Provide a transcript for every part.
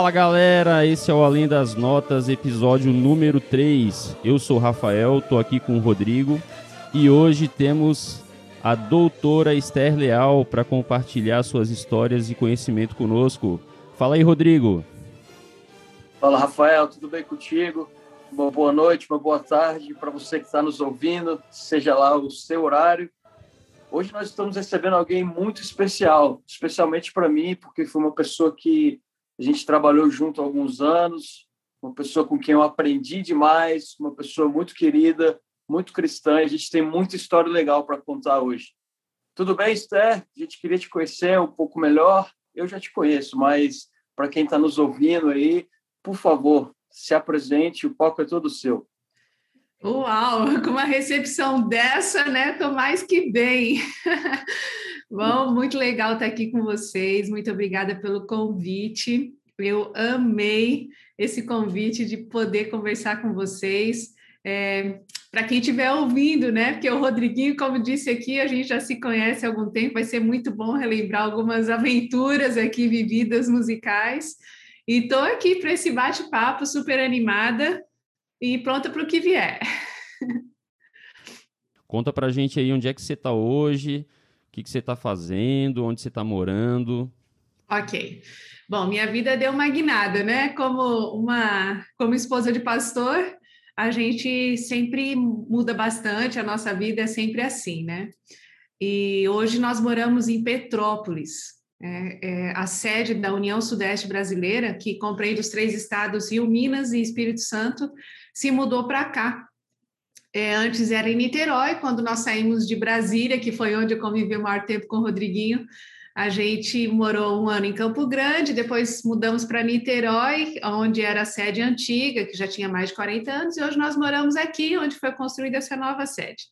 Fala galera, esse é o Além das Notas, episódio número 3. Eu sou o Rafael, tô aqui com o Rodrigo e hoje temos a doutora Esther Leal para compartilhar suas histórias e conhecimento conosco. Fala aí, Rodrigo. Fala, Rafael, tudo bem contigo? Uma boa noite, uma boa tarde para você que está nos ouvindo, seja lá o seu horário. Hoje nós estamos recebendo alguém muito especial, especialmente para mim, porque foi uma pessoa que a gente trabalhou junto há alguns anos, uma pessoa com quem eu aprendi demais, uma pessoa muito querida, muito cristã. A gente tem muita história legal para contar hoje. Tudo bem, Esther? A gente queria te conhecer um pouco melhor. Eu já te conheço, mas para quem está nos ouvindo aí, por favor, se apresente, o palco é todo seu. Uau, com uma recepção dessa, né? Tô mais que bem. Bom, muito legal estar aqui com vocês. Muito obrigada pelo convite. Eu amei esse convite de poder conversar com vocês. É, Para quem estiver ouvindo, né? Porque o Rodriguinho, como disse aqui, a gente já se conhece há algum tempo, vai ser muito bom relembrar algumas aventuras aqui vividas musicais. E estou aqui para esse bate-papo super animada e pronta para o que vier. Conta para a gente aí onde é que você está hoje, o que, que você está fazendo? Onde você está morando? Ok. Bom, minha vida deu uma guinada, né? Como uma, como esposa de pastor, a gente sempre muda bastante, a nossa vida é sempre assim, né? E hoje nós moramos em Petrópolis, é, é a sede da União Sudeste Brasileira, que compreende os três estados Rio, Minas e Espírito Santo, se mudou para cá é, antes era em Niterói, quando nós saímos de Brasília, que foi onde eu convivi o maior tempo com o Rodriguinho. A gente morou um ano em Campo Grande, depois mudamos para Niterói, onde era a sede antiga, que já tinha mais de 40 anos, e hoje nós moramos aqui, onde foi construída essa nova sede.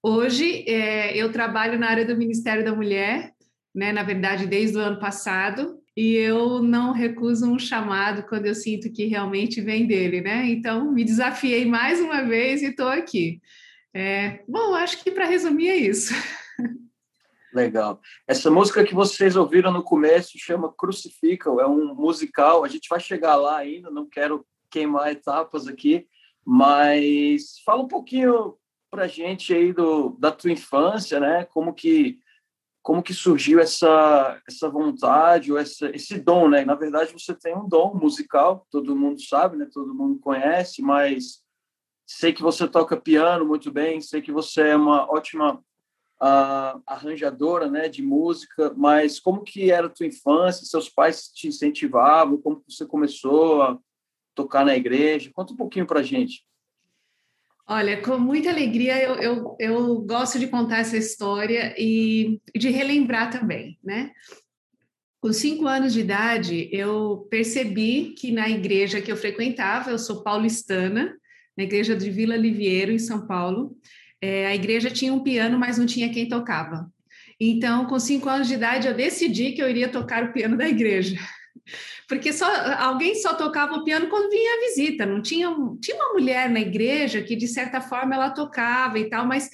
Hoje é, eu trabalho na área do Ministério da Mulher, né, na verdade, desde o ano passado, e eu não recuso um chamado quando eu sinto que realmente vem dele, né? Então, me desafiei mais uma vez e estou aqui. É, bom, acho que para resumir é isso. Legal. Essa música que vocês ouviram no começo chama Crucifica, é um musical. A gente vai chegar lá ainda, não quero queimar etapas aqui, mas fala um pouquinho para gente aí do, da tua infância, né? Como que como que surgiu essa essa vontade ou essa, esse dom, né? Na verdade, você tem um dom musical, todo mundo sabe, né? Todo mundo conhece, mas sei que você toca piano muito bem, sei que você é uma ótima uh, arranjadora, né? De música, mas como que era a tua infância? Seus pais te incentivavam? Como você começou a tocar na igreja? Conta um pouquinho para gente. Olha, com muita alegria eu, eu, eu gosto de contar essa história e de relembrar também, né? Com cinco anos de idade, eu percebi que na igreja que eu frequentava, eu sou paulistana, na igreja de Vila Liviero, em São Paulo, é, a igreja tinha um piano, mas não tinha quem tocava. Então, com cinco anos de idade, eu decidi que eu iria tocar o piano da igreja porque só alguém só tocava o piano quando vinha a visita, não tinha tinha uma mulher na igreja que de certa forma ela tocava e tal, mas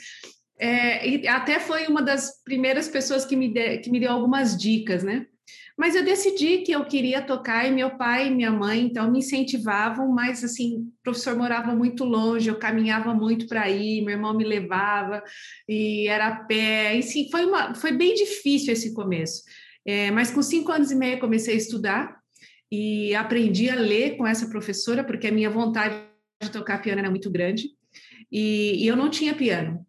é, até foi uma das primeiras pessoas que me, de, que me deu algumas dicas, né? Mas eu decidi que eu queria tocar e meu pai e minha mãe então me incentivavam, mas assim, o professor morava muito longe, eu caminhava muito para ir, meu irmão me levava e era a pé, e sim, foi uma foi bem difícil esse começo. É, mas com cinco anos e meio comecei a estudar e aprendi a ler com essa professora, porque a minha vontade de tocar piano era muito grande. E, e eu não tinha piano.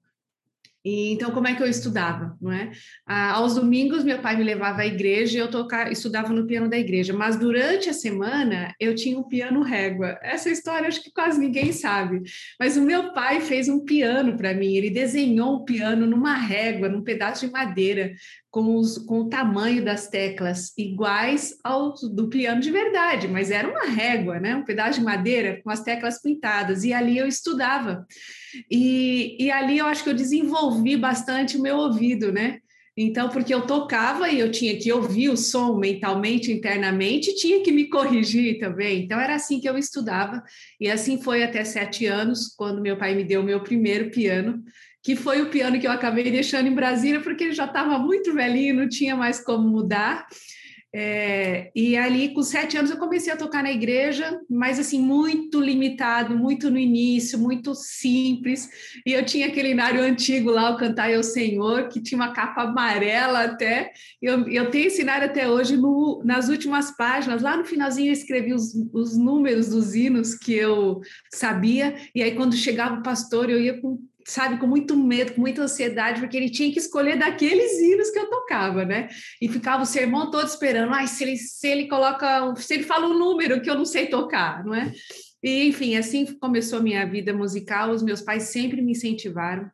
E, então, como é que eu estudava, não é? Ah, aos domingos, meu pai me levava à igreja e eu tocava, estudava no piano da igreja. Mas durante a semana, eu tinha um piano régua. Essa história acho que quase ninguém sabe. Mas o meu pai fez um piano para mim. Ele desenhou um piano numa régua, num pedaço de madeira, com, os, com o tamanho das teclas iguais ao do piano de verdade, mas era uma régua, né? Um pedaço de madeira com as teclas pintadas. E ali eu estudava. E, e ali eu acho que eu desenvolvi bastante o meu ouvido, né? Então, porque eu tocava e eu tinha que ouvir o som mentalmente, internamente, tinha que me corrigir também. Então, era assim que eu estudava. E assim foi até sete anos, quando meu pai me deu o meu primeiro piano que foi o piano que eu acabei deixando em Brasília, porque ele já estava muito velhinho, não tinha mais como mudar. É, e ali, com sete anos, eu comecei a tocar na igreja, mas assim, muito limitado, muito no início, muito simples. E eu tinha aquele inário antigo lá, o Cantar ao Senhor, que tinha uma capa amarela até. Eu, eu tenho esse inário até hoje, no, nas últimas páginas, lá no finalzinho eu escrevi os, os números dos hinos que eu sabia, e aí quando chegava o pastor, eu ia com sabe, com muito medo, com muita ansiedade, porque ele tinha que escolher daqueles hinos que eu tocava, né? E ficava o sermão todo esperando, ai, se ele, se ele coloca, se ele fala um número que eu não sei tocar, não é? E, enfim, assim começou a minha vida musical, os meus pais sempre me incentivaram,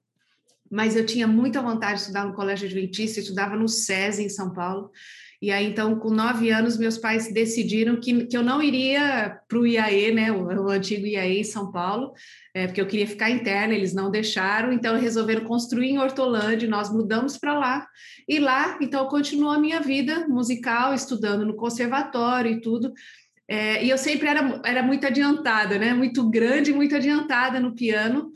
mas eu tinha muita vontade de estudar no Colégio Adventista, estudava no SESI, em São Paulo, e aí, então, com nove anos, meus pais decidiram que, que eu não iria para o IAE, né, o, o, antigo IAE em São Paulo, é, porque eu queria ficar interna, eles não deixaram, então resolveram construir em Hortolândia, nós mudamos para lá, e lá, então, continuou a minha vida musical, estudando no conservatório e tudo, é, e eu sempre era, era muito adiantada, né, muito grande, muito adiantada no piano,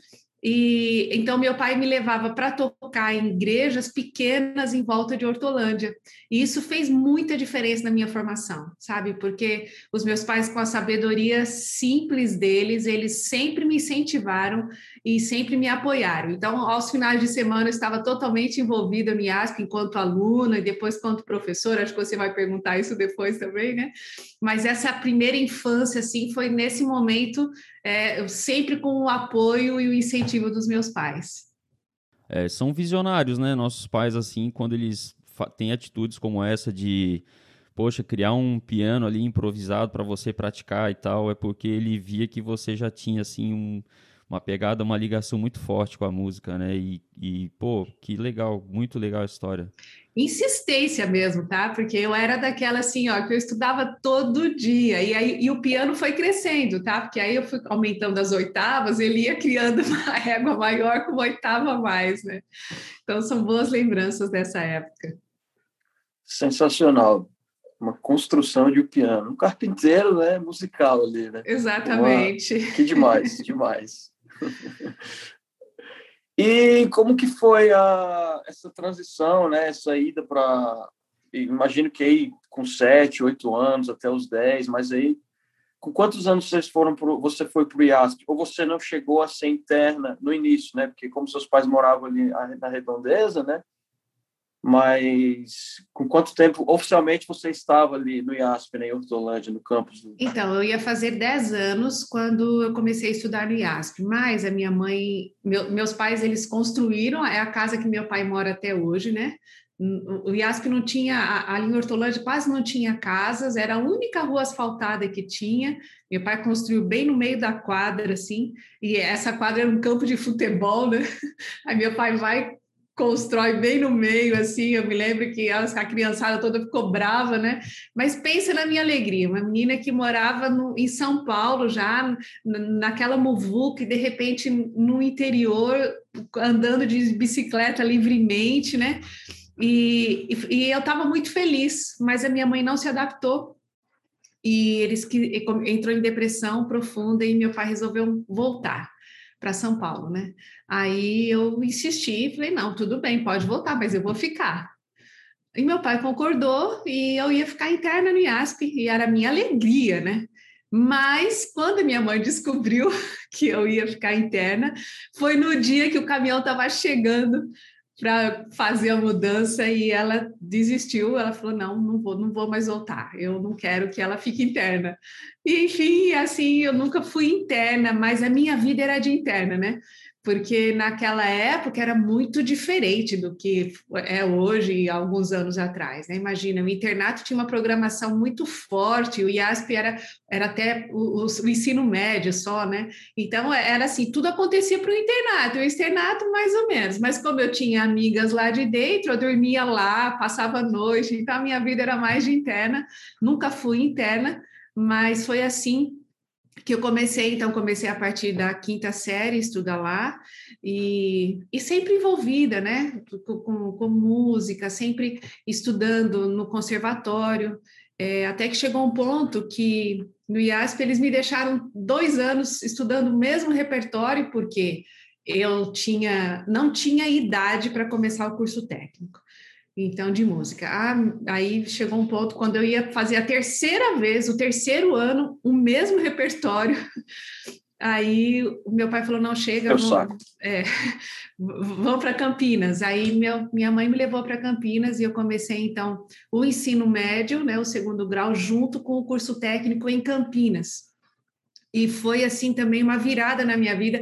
e então meu pai me levava para tocar em igrejas pequenas em volta de Hortolândia. E isso fez muita diferença na minha formação, sabe? Porque os meus pais com a sabedoria simples deles, eles sempre me incentivaram e sempre me apoiaram. Então, aos finais de semana eu estava totalmente envolvida no IASP enquanto aluna e depois quanto professora, acho que você vai perguntar isso depois também, né? Mas essa primeira infância assim foi nesse momento é, sempre com o apoio e o incentivo dos meus pais. É, são visionários, né? Nossos pais, assim, quando eles têm atitudes como essa de, poxa, criar um piano ali improvisado para você praticar e tal, é porque ele via que você já tinha, assim, um, uma pegada, uma ligação muito forte com a música, né? E, e, pô, que legal, muito legal a história. Insistência mesmo, tá? Porque eu era daquela assim, ó, que eu estudava todo dia, e aí e o piano foi crescendo, tá? Porque aí eu fui aumentando as oitavas, ele ia criando uma régua maior com uma oitava a mais, né? Então são boas lembranças dessa época. Sensacional uma construção de um piano, um carpinteiro, né, musical ali, né? Exatamente. Uma... Que demais, demais. e como que foi a, essa transição, né? Essa ida para. Imagino que aí com sete, oito anos, até os dez, mas aí com quantos anos vocês foram pro, você foi para o IASP? Ou você não chegou a ser interna no início, né? Porque como seus pais moravam ali na redondeza, né? Mas com quanto tempo oficialmente você estava ali no IASP, né, em Hortolândia, no campus? Do... Então, eu ia fazer 10 anos quando eu comecei a estudar no IASP, mas a minha mãe, meu, meus pais, eles construíram, é a casa que meu pai mora até hoje, né? O IASP não tinha, ali em Hortolândia quase não tinha casas, era a única rua asfaltada que tinha. Meu pai construiu bem no meio da quadra, assim, e essa quadra era um campo de futebol, né? Aí meu pai vai, constrói bem no meio, assim, eu me lembro que a, criançada toda ficou brava, né? Mas pensa na minha alegria, uma menina que morava no, em São Paulo já, naquela muvuca, e de repente no interior, andando de bicicleta livremente, né? E, e, e eu estava muito feliz, mas a minha mãe não se adaptou e eles que entrou em depressão profunda e meu pai resolveu voltar para São Paulo, né? Aí eu insisti, falei, não, tudo bem, pode voltar, mas eu vou ficar. E meu pai concordou e eu ia ficar interna no IASP, e era a minha alegria, né? Mas quando minha mãe descobriu que eu ia ficar interna, foi no dia que o caminhão estava chegando para fazer a mudança e ela desistiu. Ela falou: não, não vou, não vou mais voltar. Eu não quero que ela fique interna. E, enfim, assim, eu nunca fui interna, mas a minha vida era de interna, né? Porque naquela época era muito diferente do que é hoje, alguns anos atrás. Né? Imagina, o internato tinha uma programação muito forte, o IASP era, era até o, o ensino médio só, né? Então era assim, tudo acontecia para o internato, o externato mais ou menos, mas como eu tinha amigas lá de dentro, eu dormia lá, passava a noite, então a minha vida era mais de interna, nunca fui interna, mas foi assim que eu comecei, então comecei a partir da quinta série estudar lá e, e sempre envolvida, né, com, com música, sempre estudando no conservatório, é, até que chegou um ponto que no IASP eles me deixaram dois anos estudando o mesmo repertório, porque eu tinha não tinha idade para começar o curso técnico. Então de música. Ah, aí chegou um ponto quando eu ia fazer a terceira vez, o terceiro ano, o mesmo repertório. Aí o meu pai falou: não chega, eu vamos, é, vamos para Campinas. Aí meu, minha mãe me levou para Campinas e eu comecei então o ensino médio, né, o segundo grau, junto com o curso técnico em Campinas. E foi assim também uma virada na minha vida.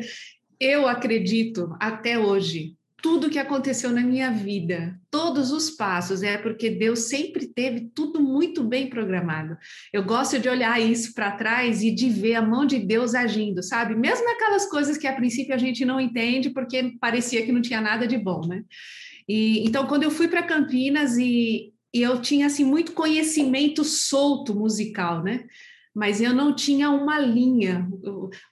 Eu acredito até hoje tudo que aconteceu na minha vida, todos os passos, é porque Deus sempre teve tudo muito bem programado. Eu gosto de olhar isso para trás e de ver a mão de Deus agindo, sabe? Mesmo aquelas coisas que a princípio a gente não entende porque parecia que não tinha nada de bom, né? E então quando eu fui para Campinas e, e eu tinha assim muito conhecimento solto musical, né? Mas eu não tinha uma linha,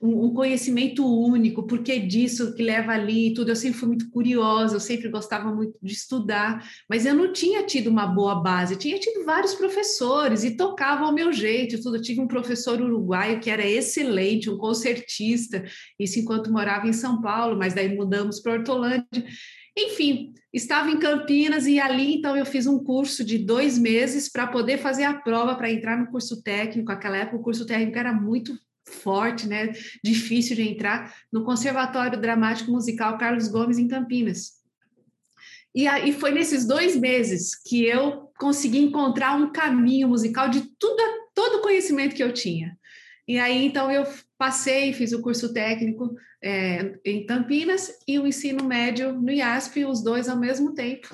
um, conhecimento único, porque disso que leva ali e tudo. Eu sempre fui muito curiosa, eu sempre gostava muito de estudar, mas eu não tinha tido uma boa base. Eu tinha tido vários professores e tocava ao meu jeito. Tudo. Eu tive um professor uruguaio que era excelente, um concertista, isso enquanto morava em São Paulo, mas daí mudamos para Hortolândia. Enfim, estava em Campinas e ali então eu fiz um curso de dois meses para poder fazer a prova para entrar no curso técnico. Aquela época o curso técnico era muito forte, né? Difícil de entrar no Conservatório Dramático Musical Carlos Gomes em Campinas. E aí foi nesses dois meses que eu consegui encontrar um caminho musical de tudo, todo o conhecimento que eu tinha. E aí então eu passei, fiz o curso técnico é, em Campinas e o ensino médio no IASP, os dois ao mesmo tempo.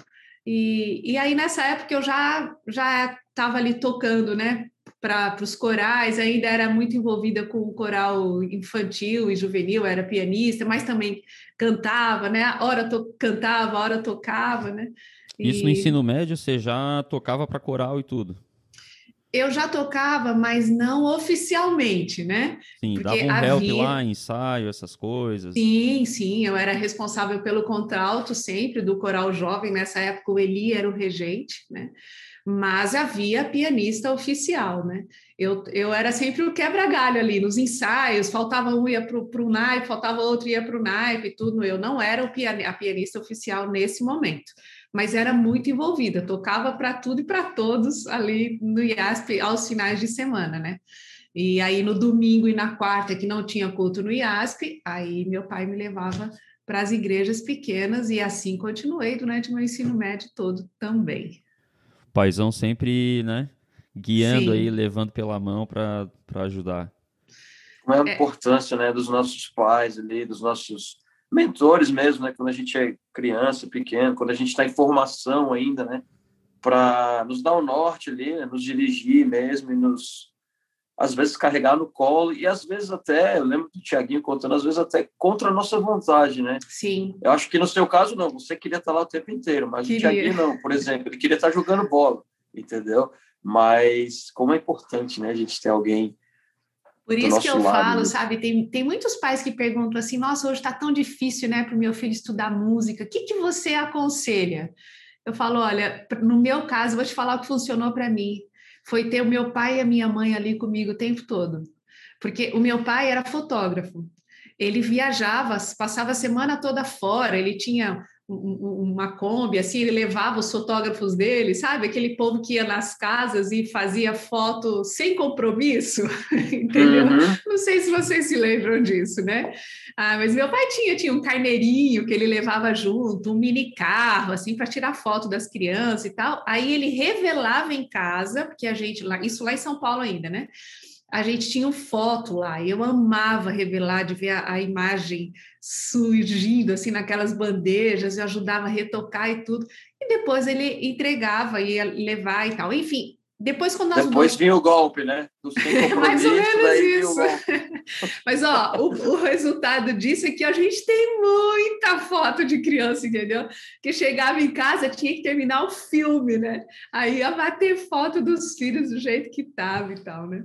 E, e aí, nessa época, eu já já estava ali tocando, né? Para os corais, ainda era muito envolvida com o coral infantil e juvenil, era pianista, mas também cantava, né? Hora to cantava, hora tocava, né? E... Isso no ensino médio, você já tocava para coral e tudo? Eu já tocava, mas não oficialmente, né? Sim, Porque dava um help havia... lá, ensaio, essas coisas. Sim, sim, eu era responsável pelo contralto sempre do coral jovem, nessa época o Eli era o regente, né? Mas havia pianista oficial, né? Eu, eu era sempre o quebra-galho ali nos ensaios, faltava um ia para o naipe, faltava outro ia para o naipe, tudo. Eu não era o pian, a pianista oficial nesse momento mas era muito envolvida, tocava para tudo e para todos ali no IASP aos finais de semana, né? E aí no domingo e na quarta, que não tinha culto no IASP, aí meu pai me levava para as igrejas pequenas e assim continuei durante meu ensino médio todo também. Paizão sempre, né, guiando Sim. aí, levando pela mão para ajudar. Como é a é. importância, né, dos nossos pais ali, dos nossos mentores mesmo, né? Quando a gente é criança, pequeno, quando a gente está em formação ainda, né? Para nos dar o norte ali, né? nos dirigir mesmo e nos, às vezes, carregar no colo e às vezes até, eu lembro do Tiaguinho contando, às vezes até contra a nossa vontade, né? Sim. Eu acho que no seu caso não, você queria estar lá o tempo inteiro, mas queria. o Tiaguinho não, por exemplo, ele queria estar jogando bola, entendeu? Mas como é importante, né, a gente ter alguém por isso que eu lado, falo, né? sabe, tem, tem muitos pais que perguntam assim, nossa, hoje está tão difícil, né, para o meu filho estudar música, o que, que você aconselha? Eu falo, olha, no meu caso, vou te falar o que funcionou para mim, foi ter o meu pai e a minha mãe ali comigo o tempo todo, porque o meu pai era fotógrafo, ele viajava, passava a semana toda fora, ele tinha uma Kombi, assim, ele levava os fotógrafos dele, sabe? Aquele povo que ia nas casas e fazia foto sem compromisso, entendeu? Uhum. Não sei se vocês se lembram disso, né? Ah, mas meu pai tinha, tinha um carneirinho que ele levava junto, um mini carro, assim, para tirar foto das crianças e tal. Aí ele revelava em casa, porque a gente, lá, isso lá em São Paulo ainda, né? A gente tinha foto lá, e eu amava revelar, de ver a, a, imagem surgindo assim naquelas bandejas, eu ajudava a retocar e tudo, e depois ele entregava, ia levar e tal. Enfim, depois quando nós Depois vinha o golpe, né? Mais ou menos isso. Mas ó, o, o, resultado disso é que a gente tem muita foto de criança, entendeu? Que chegava em casa, tinha que terminar o filme, né? Aí ia bater foto dos filhos do jeito que tava e tal, né?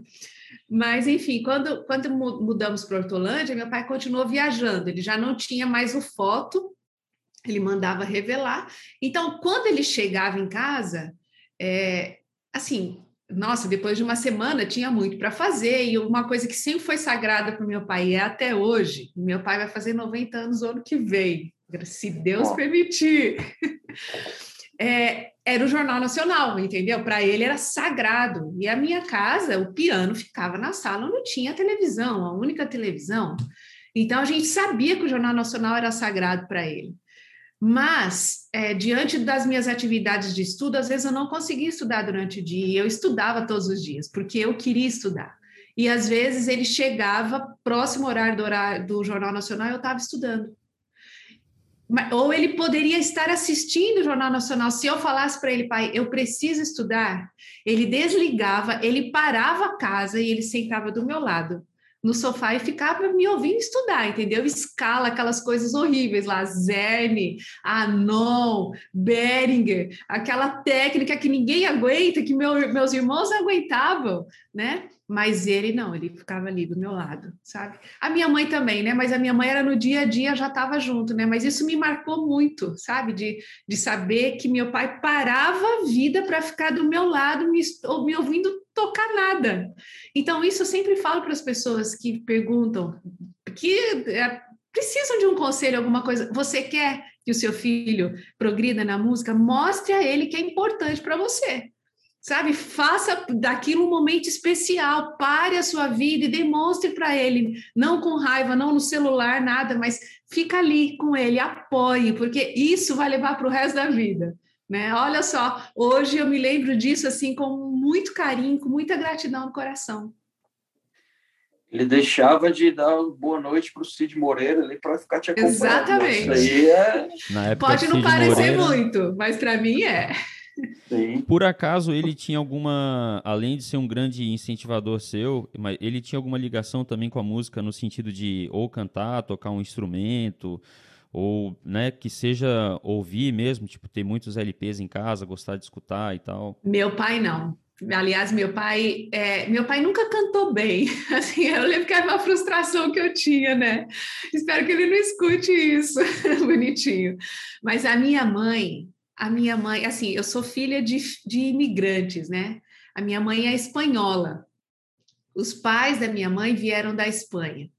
Mas, enfim, quando, quando mudamos para Hortolândia, meu pai continuou viajando, ele já não tinha mais o foto, ele mandava revelar. Então, quando ele chegava em casa, é, assim, nossa, depois de uma semana tinha muito para fazer, e uma coisa que sempre foi sagrada para o meu pai, e é até hoje, meu pai vai fazer 90 anos o ano que vem, se Deus permitir. é, era o Jornal Nacional, entendeu? Para ele era sagrado. E a minha casa, o piano ficava na sala, não tinha televisão, a única televisão. Então a gente sabia que o Jornal Nacional era sagrado para ele. Mas, é, diante das minhas atividades de estudo, às vezes eu não conseguia estudar durante o dia, eu estudava todos os dias, porque eu queria estudar. E às vezes ele chegava próximo horário do, horário do Jornal Nacional eu estava estudando. Ou ele poderia estar assistindo o Jornal Nacional. Se eu falasse para ele, pai, eu preciso estudar, ele desligava, ele parava a casa e ele sentava do meu lado no sofá e ficava me ouvindo estudar, entendeu? Escala, aquelas coisas horríveis lá, Zerne, Anon, Beringer, aquela técnica que ninguém aguenta, que meu, meus irmãos aguentavam, né? Mas ele não, ele ficava ali do meu lado, sabe? A minha mãe também, né? Mas a minha mãe era no dia a dia, já estava junto, né? Mas isso me marcou muito, sabe? De, de saber que meu pai parava a vida para ficar do meu lado, me, me ouvindo tocar nada. Então, isso eu sempre falo para as pessoas que perguntam, que é, precisam de um conselho, alguma coisa. Você quer que o seu filho progrida na música? Mostre a ele que é importante para você sabe? Faça daquilo um momento especial, pare a sua vida e demonstre para ele, não com raiva, não no celular, nada, mas fica ali com ele, apoie, porque isso vai levar para o resto da vida. Né? Olha só, hoje eu me lembro disso assim com muito carinho, com muita gratidão no coração. Ele deixava de dar boa noite para o Cid Moreira ali para ficar te acompanhando. Exatamente. Isso aí é... Pode não parecer Moreira... muito, mas para mim é. Sim. Por acaso ele tinha alguma, além de ser um grande incentivador seu, mas ele tinha alguma ligação também com a música no sentido de ou cantar, tocar um instrumento, ou né, que seja ouvir mesmo, tipo ter muitos LPs em casa, gostar de escutar e tal? Meu pai não. Aliás, meu pai, é, meu pai nunca cantou bem. Assim, eu lembro que era uma frustração que eu tinha, né? Espero que ele não escute isso, bonitinho. Mas a minha mãe, a minha mãe, assim, eu sou filha de, de imigrantes, né? A minha mãe é espanhola. Os pais da minha mãe vieram da Espanha.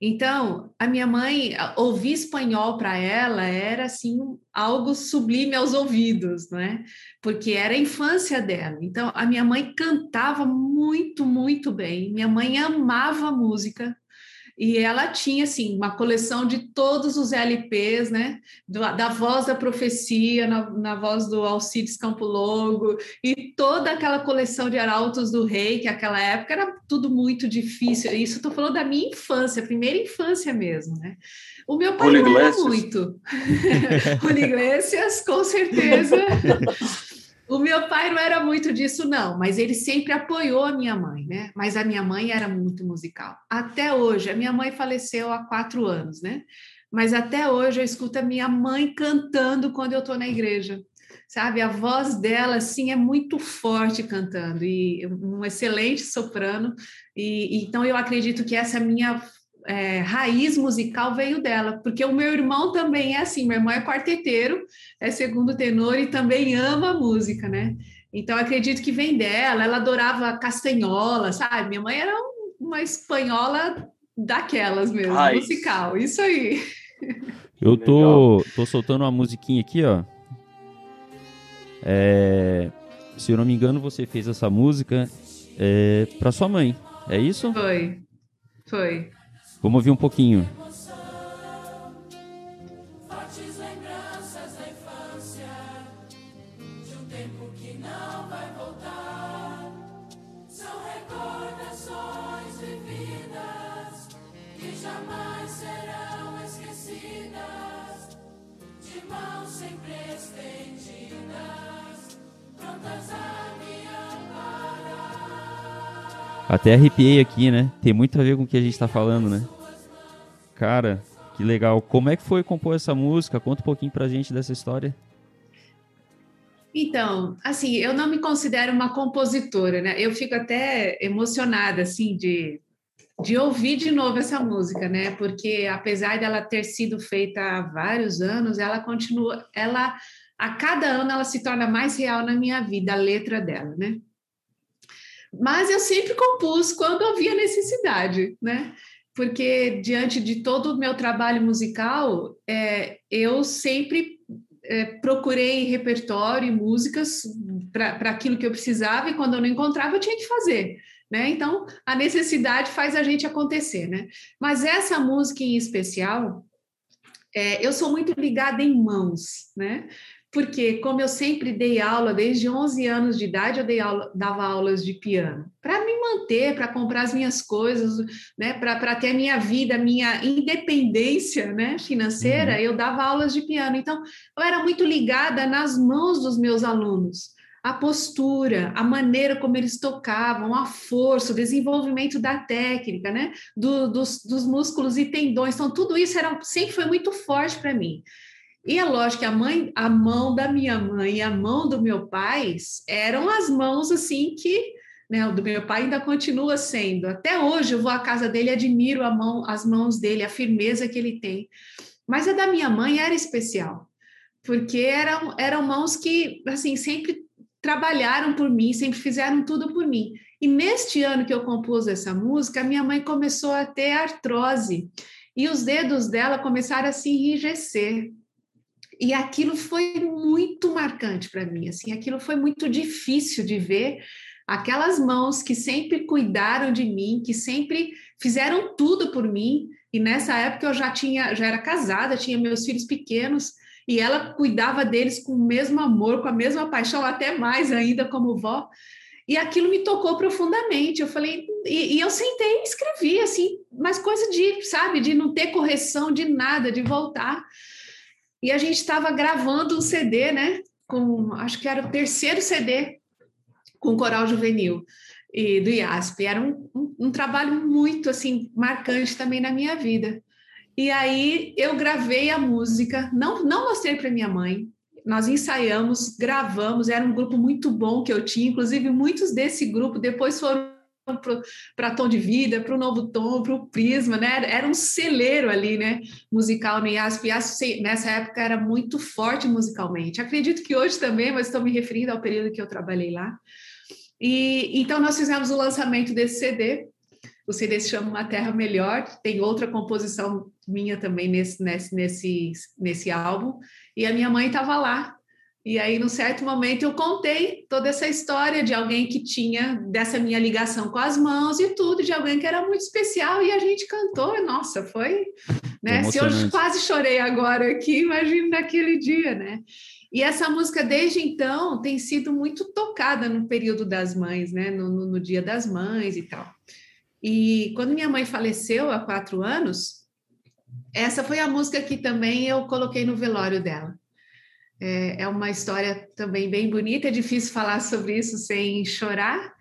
Então, a minha mãe, ouvir espanhol para ela era assim algo sublime aos ouvidos, não é? Porque era a infância dela. Então, a minha mãe cantava muito, muito bem. Minha mãe amava música e ela tinha assim uma coleção de todos os LPs, né, do, da voz da profecia, na, na voz do Alcides Campo Longo e toda aquela coleção de arautos do rei, que naquela época era tudo muito difícil. Isso estou falando da minha infância, primeira infância mesmo, né? O meu pai não era muito. Julio Iglesias, com certeza. O meu pai não era muito disso, não, mas ele sempre apoiou a minha mãe, né? Mas a minha mãe era muito musical. Até hoje, a minha mãe faleceu há quatro anos, né? Mas até hoje eu escuto a minha mãe cantando quando eu estou na igreja. Sabe, a voz dela, assim, é muito forte cantando, e um excelente soprano. E, então, eu acredito que essa minha é, raiz musical veio dela, porque o meu irmão também é assim, meu irmão é quarteteiro, é segundo tenor e também ama música, né? Então acredito que vem dela, ela adorava castanhola, sabe? Minha mãe era uma espanhola daquelas mesmo, raiz. musical, isso aí. Eu tô, tô soltando uma musiquinha aqui, ó. É, se eu não me engano, você fez essa música é, para sua mãe, é isso? Foi, foi. Vamos ouvir um pouquinho. Até arrepiei aqui, né? Tem muito a ver com o que a gente está falando, né? Cara, que legal. Como é que foi compor essa música? Conta um pouquinho pra gente dessa história. Então, assim, eu não me considero uma compositora, né? Eu fico até emocionada, assim, de, de ouvir de novo essa música, né? Porque apesar dela ter sido feita há vários anos, ela continua, ela a cada ano ela se torna mais real na minha vida, a letra dela, né? Mas eu sempre compus quando havia necessidade, né? Porque diante de todo o meu trabalho musical, é, eu sempre é, procurei repertório e músicas para aquilo que eu precisava, e quando eu não encontrava, eu tinha que fazer. Né? Então, a necessidade faz a gente acontecer. Né? Mas essa música em especial, é, eu sou muito ligada em mãos, né? Porque como eu sempre dei aula, desde 11 anos de idade eu dei aula, dava aulas de piano, para me manter, para comprar as minhas coisas, né, para ter a minha vida, a minha independência né, financeira, uhum. eu dava aulas de piano. Então, eu era muito ligada nas mãos dos meus alunos. A postura, a maneira como eles tocavam, a força, o desenvolvimento da técnica, né? Do, dos, dos músculos e tendões. Então, tudo isso era, sempre foi muito forte para mim. E é lógico que a mãe, a mão da minha mãe e a mão do meu pai eram as mãos assim que, né, o do meu pai ainda continua sendo. Até hoje eu vou à casa dele admiro a mão, as mãos dele, a firmeza que ele tem. Mas a da minha mãe era especial, porque eram, eram mãos que assim sempre trabalharam por mim, sempre fizeram tudo por mim. E neste ano que eu compus essa música, minha mãe começou a ter artrose e os dedos dela começaram a se enrijecer. E aquilo foi muito marcante para mim, assim, aquilo foi muito difícil de ver aquelas mãos que sempre cuidaram de mim, que sempre fizeram tudo por mim. E nessa época eu já tinha, já era casada, tinha meus filhos pequenos, e ela cuidava deles com o mesmo amor, com a mesma paixão, até mais ainda como vó. E aquilo me tocou profundamente. Eu falei, e, e eu sentei e escrevi assim, mas coisa de, sabe, de não ter correção de nada, de voltar. E a gente estava gravando um CD, né? Com, acho que era o terceiro CD com o Coral Juvenil e do IASP. Era um, um, um trabalho muito assim marcante também na minha vida. E aí eu gravei a música, não, não mostrei para minha mãe. Nós ensaiamos, gravamos, era um grupo muito bom que eu tinha, inclusive muitos desse grupo depois foram para Tom de Vida, para o Novo Tom, para o Prisma, né? Era um celeiro ali, né? Musical no IASP. IASP nessa época era muito forte musicalmente. Acredito que hoje também, mas estou me referindo ao período que eu trabalhei lá. E então nós fizemos o lançamento desse CD. O CD se chama Uma Terra Melhor. Tem outra composição minha também nesse nesse nesse, nesse álbum. E a minha mãe estava lá e aí, num certo momento, eu contei toda essa história de alguém que tinha dessa minha ligação com as mãos e tudo, de alguém que era muito especial, e a gente cantou. Nossa, foi. Né? Se eu quase chorei agora aqui, imagine naquele dia, né? E essa música, desde então, tem sido muito tocada no período das mães, né? No, no, no Dia das Mães e tal. E quando minha mãe faleceu há quatro anos, essa foi a música que também eu coloquei no velório dela. É, é uma história também bem bonita, é difícil falar sobre isso sem chorar,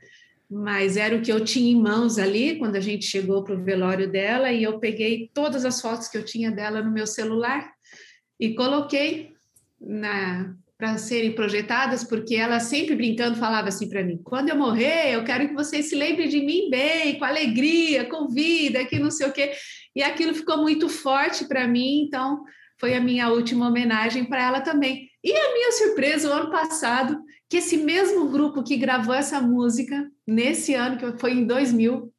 mas era o que eu tinha em mãos ali quando a gente chegou para o velório dela e eu peguei todas as fotos que eu tinha dela no meu celular e coloquei para serem projetadas, porque ela sempre brincando falava assim para mim: quando eu morrer, eu quero que vocês se lembrem de mim bem, com alegria, com vida, que não sei o quê. E aquilo ficou muito forte para mim, então foi a minha última homenagem para ela também. E a minha surpresa, o ano passado, que esse mesmo grupo que gravou essa música, nesse ano, que foi em 2000,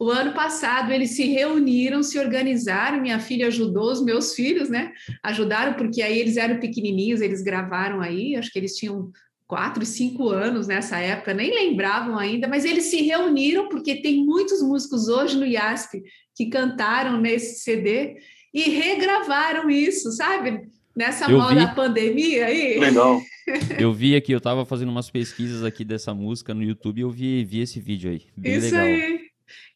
o ano passado eles se reuniram, se organizaram, minha filha ajudou os meus filhos, né? Ajudaram, porque aí eles eram pequenininhos, eles gravaram aí, acho que eles tinham quatro, cinco anos nessa época, nem lembravam ainda, mas eles se reuniram, porque tem muitos músicos hoje no IASP que cantaram nesse CD, e regravaram isso, sabe? Nessa eu moda vi... pandemia aí. Legal. Eu vi aqui, eu estava fazendo umas pesquisas aqui dessa música no YouTube e eu vi, vi esse vídeo aí. Bem isso legal. aí.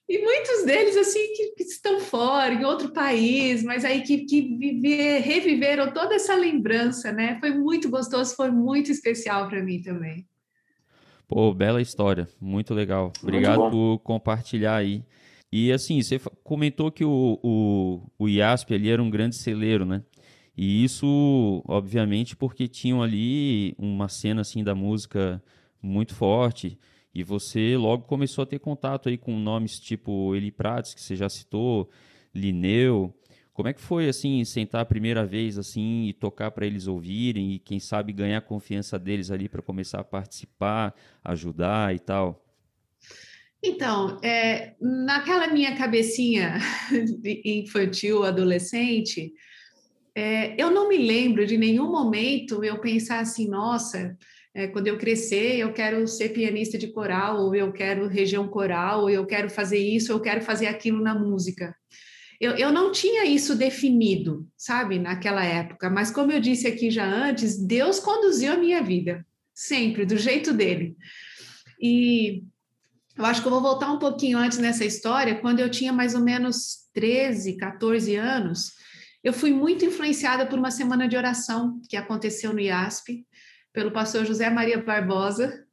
E muitos deles, assim, que, que, estão fora, em outro país, mas aí que, que viver, reviveram toda essa lembrança, né? Foi muito gostoso, foi muito especial para mim também. Pô, bela história, muito legal. Obrigado por compartilhar aí. E assim, você comentou que o, o, o IASP ali era um grande celeiro, né? E isso, obviamente, porque tinham ali uma cena assim da música muito forte e você logo começou a ter contato aí com nomes tipo Eli Prates, que você já citou, Lineu. Como é que foi assim sentar a primeira vez assim e tocar para eles ouvirem e quem sabe ganhar a confiança deles ali para começar a participar, ajudar e tal? Então, é, naquela minha cabecinha infantil, adolescente, é, eu não me lembro de nenhum momento eu pensar assim, nossa, é, quando eu crescer, eu quero ser pianista de coral, ou eu quero região coral, ou eu quero fazer isso, ou eu quero fazer aquilo na música. Eu, eu não tinha isso definido, sabe, naquela época, mas como eu disse aqui já antes, Deus conduziu a minha vida, sempre, do jeito dele. E eu acho que eu vou voltar um pouquinho antes nessa história, quando eu tinha mais ou menos 13, 14 anos, eu fui muito influenciada por uma semana de oração que aconteceu no IASP, pelo pastor José Maria Barbosa,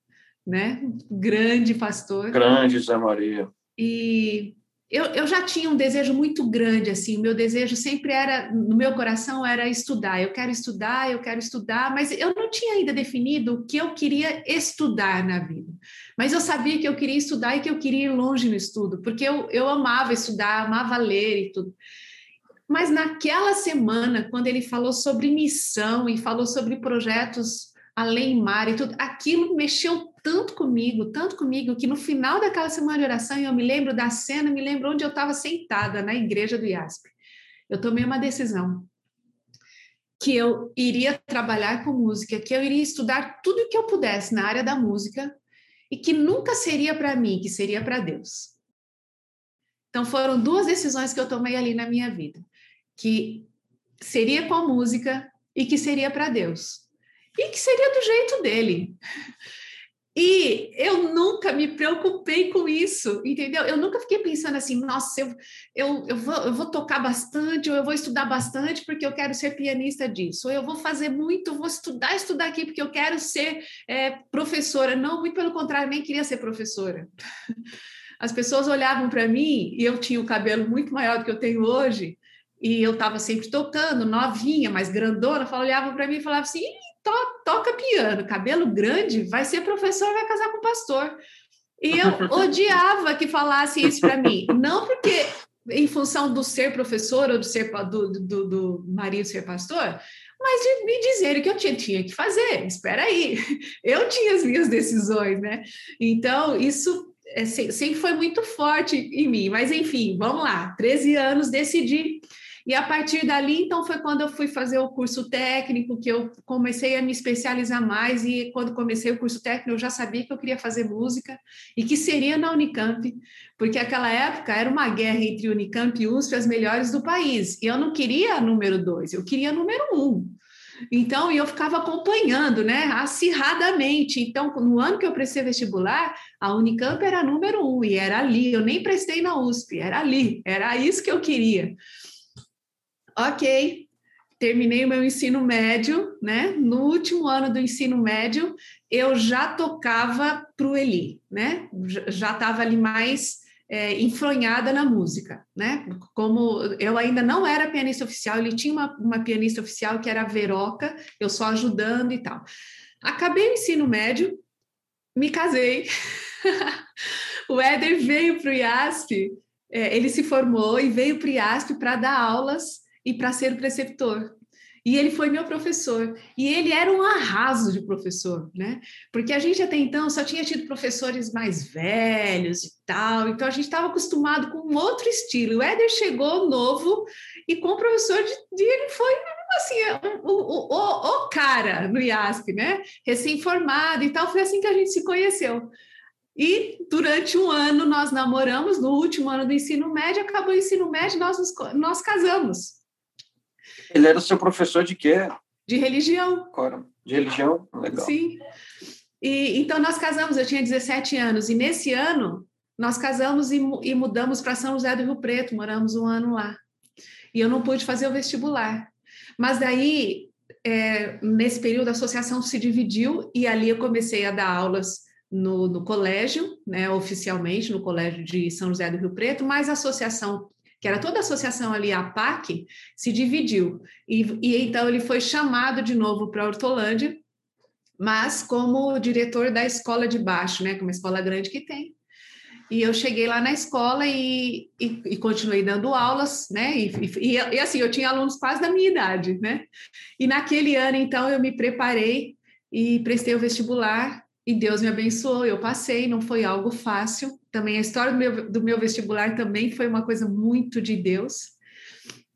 né? Grande pastor. Grande José Maria. E eu, eu já tinha um desejo muito grande, assim, o meu desejo sempre era, no meu coração, era estudar. Eu quero estudar, eu quero estudar, mas eu não tinha ainda definido o que eu queria estudar na vida. Mas eu sabia que eu queria estudar e que eu queria ir longe no estudo, porque eu, eu amava estudar, amava ler e tudo. Mas naquela semana, quando ele falou sobre missão e falou sobre projetos além mar e tudo, aquilo mexeu tanto comigo, tanto comigo, que no final daquela semana de oração, eu me lembro da cena, me lembro onde eu estava sentada na igreja do IASP. Eu tomei uma decisão que eu iria trabalhar com música, que eu iria estudar tudo o que eu pudesse na área da música e que nunca seria para mim, que seria para Deus. Então foram duas decisões que eu tomei ali na minha vida, que seria com a música e que seria para Deus e que seria do jeito dele. E eu nunca me preocupei com isso, entendeu? Eu nunca fiquei pensando assim, nossa, eu, eu, eu, vou, eu vou tocar bastante, ou eu vou estudar bastante porque eu quero ser pianista disso, ou eu vou fazer muito, vou estudar, estudar aqui porque eu quero ser é, professora. Não, muito pelo contrário, nem queria ser professora. As pessoas olhavam para mim e eu tinha o cabelo muito maior do que eu tenho hoje, e eu estava sempre tocando, novinha, mais grandona, olhavam para mim e falavam assim: to, toca piano, cabelo grande, vai ser professor, vai casar com pastor. E eu odiava que falasse isso para mim, não porque em função do ser professor ou do ser do, do, do marido ser pastor, mas de me dizer que eu tinha, tinha que fazer. Espera aí, eu tinha as minhas decisões, né? Então isso é, sempre foi muito forte em mim. Mas enfim, vamos lá. 13 anos decidi e a partir dali, então, foi quando eu fui fazer o curso técnico, que eu comecei a me especializar mais. E quando comecei o curso técnico, eu já sabia que eu queria fazer música e que seria na Unicamp, porque aquela época era uma guerra entre Unicamp e USP, as melhores do país. E eu não queria número dois, eu queria número um. Então, eu ficava acompanhando, né, acirradamente. Então, no ano que eu prestei vestibular, a Unicamp era número um, e era ali. Eu nem prestei na USP, era ali, era isso que eu queria ok, terminei o meu ensino médio, né? No último ano do ensino médio, eu já tocava para o Eli, né? Já estava ali mais é, enfronhada na música, né? Como eu ainda não era pianista oficial, ele tinha uma, uma pianista oficial que era a Veroca, eu só ajudando e tal. Acabei o ensino médio, me casei. o Éder veio para o IASP, é, ele se formou e veio para o IASP para dar aulas e para ser preceptor. E ele foi meu professor. E ele era um arraso de professor, né? Porque a gente até então só tinha tido professores mais velhos e tal, então a gente estava acostumado com um outro estilo. O Éder chegou novo e com o professor de, de ele foi assim, o, o, o, o cara no IASP, né? Recém-formado e tal. Foi assim que a gente se conheceu. E durante um ano nós namoramos, no último ano do ensino médio, acabou o ensino médio, nós, nós casamos. Ele era seu professor de quê? De religião. De religião? Legal. Sim. E, então, nós casamos, eu tinha 17 anos, e nesse ano, nós casamos e, e mudamos para São José do Rio Preto, moramos um ano lá. E eu não pude fazer o vestibular. Mas daí, é, nesse período, a associação se dividiu, e ali eu comecei a dar aulas no, no colégio, né, oficialmente, no colégio de São José do Rio Preto, mas a associação que era toda a associação ali, a PAC, se dividiu. E, e então ele foi chamado de novo para Hortolândia, mas como diretor da escola de baixo, né, que é uma escola grande que tem. E eu cheguei lá na escola e, e, e continuei dando aulas, né? E, e, e, assim, eu tinha alunos quase da minha idade, né? E naquele ano, então, eu me preparei e prestei o vestibular e Deus me abençoou, eu passei, não foi algo fácil. Também a história do meu, do meu vestibular também foi uma coisa muito de Deus.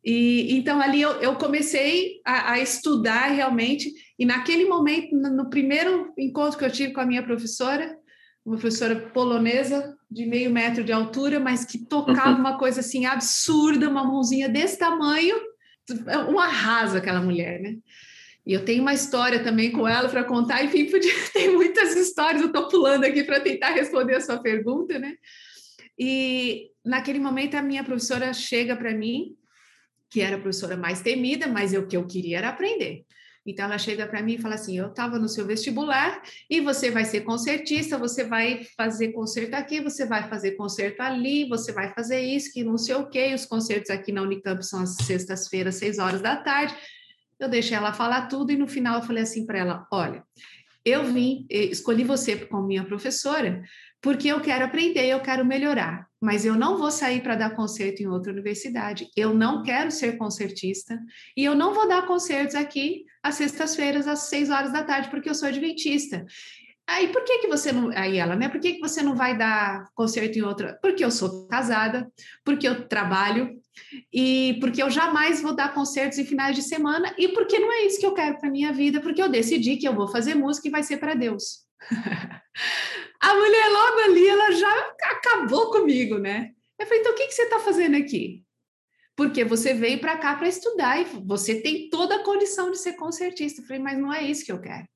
E então ali eu, eu comecei a, a, estudar realmente, e naquele momento, no, no primeiro encontro que eu tive com a minha professora, uma professora polonesa de meio metro de altura, mas que tocava uma coisa assim absurda, uma mãozinha desse tamanho, um arraso aquela mulher, né? E eu tenho uma história também com ela para contar, enfim, podia, tem muitas histórias, eu estou pulando aqui para tentar responder a sua pergunta, né? E naquele momento a minha professora chega para mim, que era a professora mais temida, mas o que eu queria era aprender. Então ela chega para mim e fala assim: "Eu estava no seu vestibular e você vai ser concertista, você vai fazer concerto aqui, você vai fazer concerto ali, você vai fazer isso, que não sei o quê. Os concertos aqui na Unicamp são às sextas-feiras, seis horas da tarde. Eu deixei ela falar tudo e no final eu falei assim para ela: "Olha, eu vim, eh, escolhi você como minha professora porque eu quero aprender, eu quero melhorar, mas eu não vou sair para dar concerto em outra universidade. Eu não quero ser concertista e eu não vou dar concertos aqui às sextas-feiras às seis horas da tarde porque eu sou adventista. Aí por que que você não, aí ela, né? Por que que você não vai dar concerto em outra? Porque eu sou casada, porque eu trabalho e porque eu jamais vou dar concertos em finais de semana e porque não é isso que eu quero para minha vida, porque eu decidi que eu vou fazer música e vai ser para Deus. a mulher logo ali, ela já acabou comigo, né? Eu falei, então o que, que você está fazendo aqui? Porque você veio para cá para estudar e você tem toda a condição de ser concertista. Eu falei, mas não é isso que eu quero.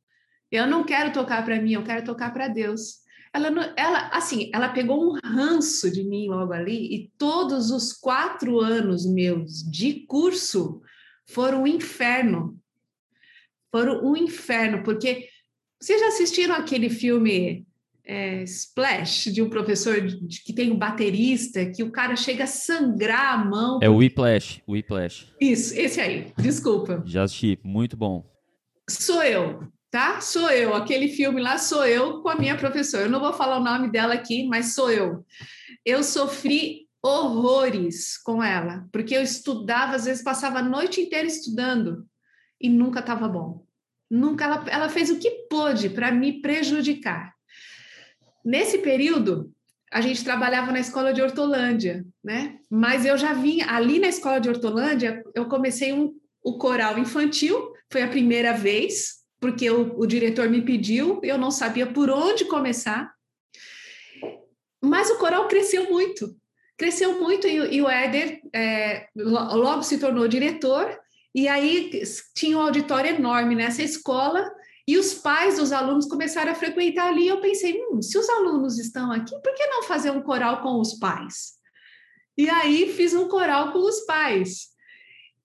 Eu não quero tocar para mim, eu quero tocar para Deus. Ela, ela, assim, ela pegou um ranço de mim logo ali e todos os quatro anos meus de curso foram um inferno. Foram um inferno, porque vocês já assistiram aquele filme é, Splash, de um professor de, que tem um baterista, que o cara chega a sangrar a mão. É o Whiplash, Whiplash. Isso, esse aí, desculpa. Já assisti, muito bom. Sou eu, tá? Sou eu, aquele filme lá sou eu com a minha professora. Eu não vou falar o nome dela aqui, mas sou eu. Eu sofri horrores com ela, porque eu estudava, às vezes passava a noite inteira estudando e nunca estava bom. Nunca ela, ela fez o que pôde para me prejudicar. Nesse período, a gente trabalhava na escola de Hortolândia, né? Mas eu já vinha ali na escola de Hortolândia, eu comecei um, o coral infantil, foi a primeira vez, porque o, o diretor me pediu, eu não sabia por onde começar. Mas o coral cresceu muito, cresceu muito e, e o Éder é, logo se tornou diretor e aí tinha um auditório enorme nessa escola e os pais dos alunos começaram a frequentar ali. Eu pensei, hum, se os alunos estão aqui, por que não fazer um coral com os pais? E aí fiz um coral com os pais.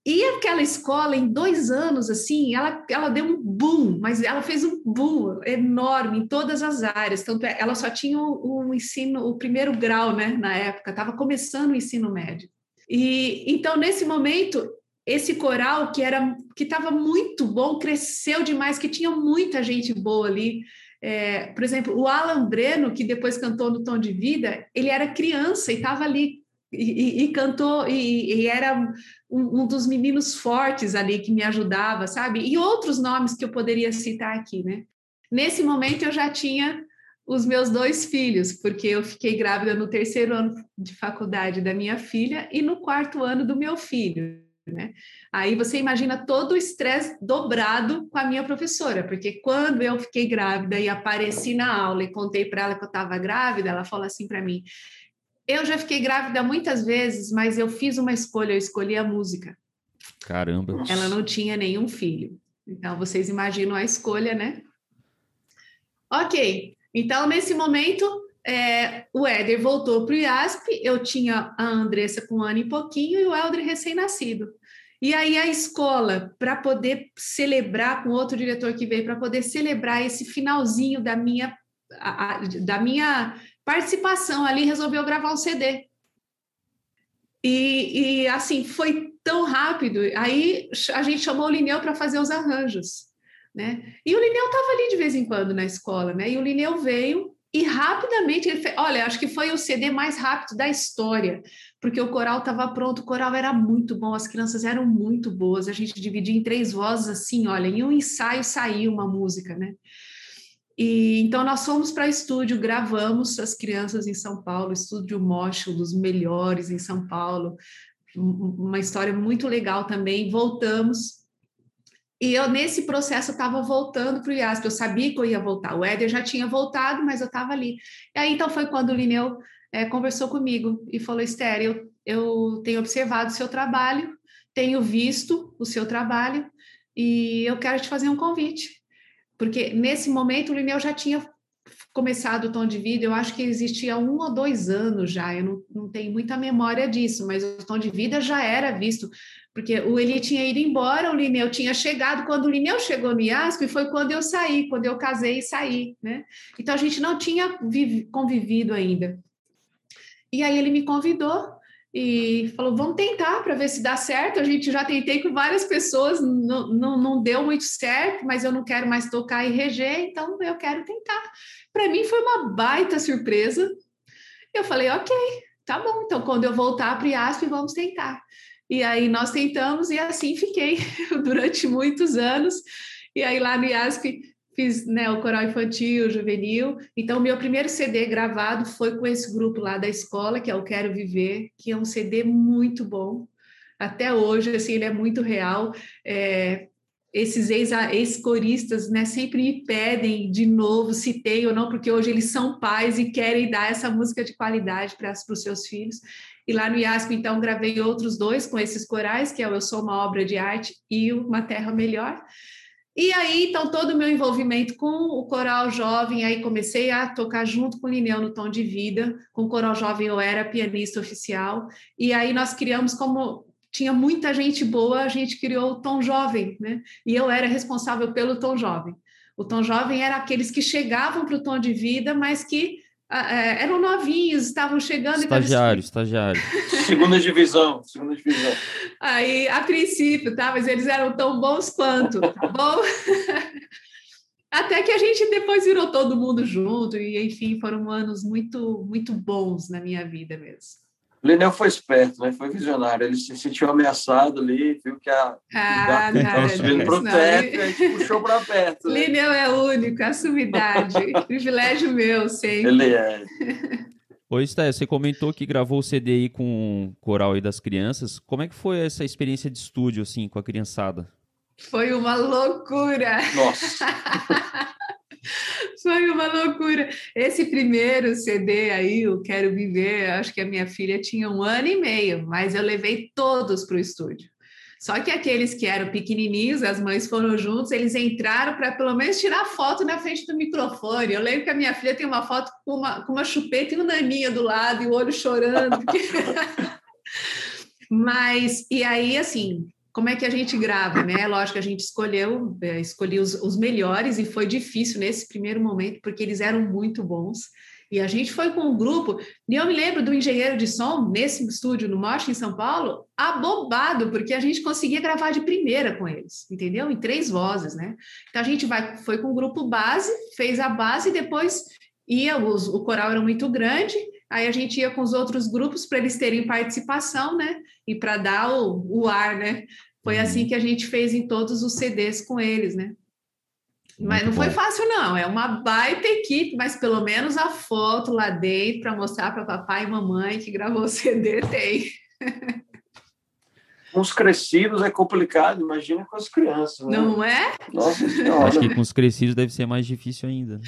E aquela escola, em dois anos, assim, ela, ela deu um boom, mas ela fez um boom enorme em todas as áreas. Tanto é, ela só tinha o, o ensino, o primeiro grau, né, na época, estava começando o ensino médio. E então, nesse momento, esse coral que era que estava muito bom, cresceu demais, que tinha muita gente boa ali. É, por exemplo, o Alan Breno, que depois cantou no Tom de Vida, ele era criança e estava ali e, e, cantou, e, e era um, um, dos meninos fortes ali que me ajudava, sabe? E outros nomes que eu poderia citar aqui, né? Nesse momento eu já tinha os meus dois filhos, porque eu fiquei grávida no terceiro ano de faculdade da minha filha e no quarto ano do meu filho né? Aí você imagina todo o estresse dobrado com a minha professora, porque quando eu fiquei grávida e apareci na aula e contei para ela que eu estava grávida, ela falou assim para mim: Eu já fiquei grávida muitas vezes, mas eu fiz uma escolha, eu escolhi a música. Caramba. Ela não tinha nenhum filho. Então vocês imaginam a escolha, né? Ok. Então nesse momento é, o Éder voltou para o IASP, eu tinha a Andressa com um ano e pouquinho e o Helder recém-nascido. E aí a escola, para poder celebrar com outro diretor que veio, para poder celebrar esse finalzinho da minha, a, a, da minha participação ali, resolveu gravar um CD. E, e assim, foi tão rápido. Aí a gente chamou o Lineu para fazer os arranjos. Né? E o Lineu estava ali de vez em quando na escola, né? E o Lineu veio e rapidamente ele fez, olha, acho que foi o CD mais rápido da história, porque o coral estava pronto, o coral era muito bom, as crianças eram muito boas, a gente dividia em três vozes assim, olha, em um ensaio saiu uma música, né? E então nós fomos para estúdio, gravamos as crianças em São Paulo, estúdio Mocho, dos melhores em São Paulo, uma história muito legal também. Voltamos. E eu, nesse processo, estava voltando para o IASP. Eu sabia que eu ia voltar. O Éder já tinha voltado, mas eu estava ali. E aí, então, foi quando o Lineu é, conversou comigo e falou: Esther, eu, eu tenho observado o seu trabalho, tenho visto o seu trabalho e eu quero te fazer um convite. Porque nesse momento o Lineu já tinha começado o tom de vida, eu acho que existia um ou dois anos já, eu não, não tenho muita memória disso, mas o tom de vida já era visto, porque o Eli tinha ido embora, o Lineu tinha chegado, quando o Lineu chegou no IASP foi quando eu saí, quando eu casei e saí, né? Então a gente não tinha convivido ainda. E aí ele me convidou e falou: vamos tentar para ver se dá certo. A gente já tentei com várias pessoas, não, não, não deu muito certo, mas eu não quero mais tocar em regê, então eu quero tentar. Para mim foi uma baita surpresa. Eu falei: ok, tá bom, então quando eu voltar para IASP, vamos tentar. E aí nós tentamos e assim fiquei durante muitos anos. E aí lá no IASP fiz né, o coral infantil, juvenil. Então, meu primeiro CD gravado foi com esse grupo lá da escola, que é o Quero Viver, que é um CD muito bom. Até hoje, assim, ele é muito real. É, esses ex-coristas né, sempre me pedem de novo se tem ou não, porque hoje eles são pais e querem dar essa música de qualidade para os seus filhos. E lá no IASP, então, gravei outros dois com esses corais, que é o Eu Sou Uma Obra de Arte e o Uma Terra Melhor. E aí, então, todo o meu envolvimento com o Coral Jovem, aí comecei a tocar junto com o Lineu no Tom de Vida. Com o Coral Jovem eu era pianista oficial. E aí nós criamos como tinha muita gente boa, a gente criou o Tom Jovem, né? E eu era responsável pelo Tom Jovem. O Tom Jovem era aqueles que chegavam para o Tom de Vida, mas que eram novinhos, estavam chegando. Estagiário, estagiário. Segunda divisão, segunda divisão. Aí, a princípio, tá? Mas eles eram tão bons quanto, tá bom? Até que a gente depois virou todo mundo junto, e enfim, foram anos muito, muito bons na minha vida mesmo. Lineu foi esperto, né? Foi visionário. Ele se sentiu ameaçado ali, viu que a ah, estava subindo para o teto e a gente puxou para perto. Né? Lineu é único, a sumidade. Privilégio meu, sempre. Ele é. Oi, Sté, você comentou que gravou o CD aí com o Coral e das Crianças. Como é que foi essa experiência de estúdio, assim, com a criançada? Foi uma loucura! Nossa! Foi uma loucura. Esse primeiro CD aí, o Quero Viver, acho que a minha filha tinha um ano e meio, mas eu levei todos para o estúdio. Só que aqueles que eram pequenininhos, as mães foram juntos, eles entraram para pelo menos tirar foto na frente do microfone. Eu lembro que a minha filha tem uma foto com uma, com uma chupeta e um naninha do lado e o olho chorando. Porque... Mas, e aí, assim, como é que a gente grava, né? Lógico que a gente escolheu, é, escolhi os, os, melhores e foi difícil nesse primeiro momento, porque eles eram muito bons. E a gente foi com um grupo, e eu me lembro do engenheiro de som, nesse estúdio no Mocha, em São Paulo, abobado, porque a gente conseguia gravar de primeira com eles, entendeu? Em três vozes, né? Então a gente vai, foi com o grupo base, fez a base e depois ia, os, o coral era muito grande, aí a gente ia com os outros grupos para eles terem participação, né? E para dar o, o ar, né? Foi uhum. assim que a gente fez em todos os CDs com eles, né? Mas não foi fácil, não. É uma baita equipe, mas pelo menos a foto lá dentro para mostrar para papai e mamãe que gravou o CD tem. Com os crescidos é complicado, imagina com as crianças. Né? Não é? Nossa senhora. Acho que com os crescidos deve ser mais difícil ainda.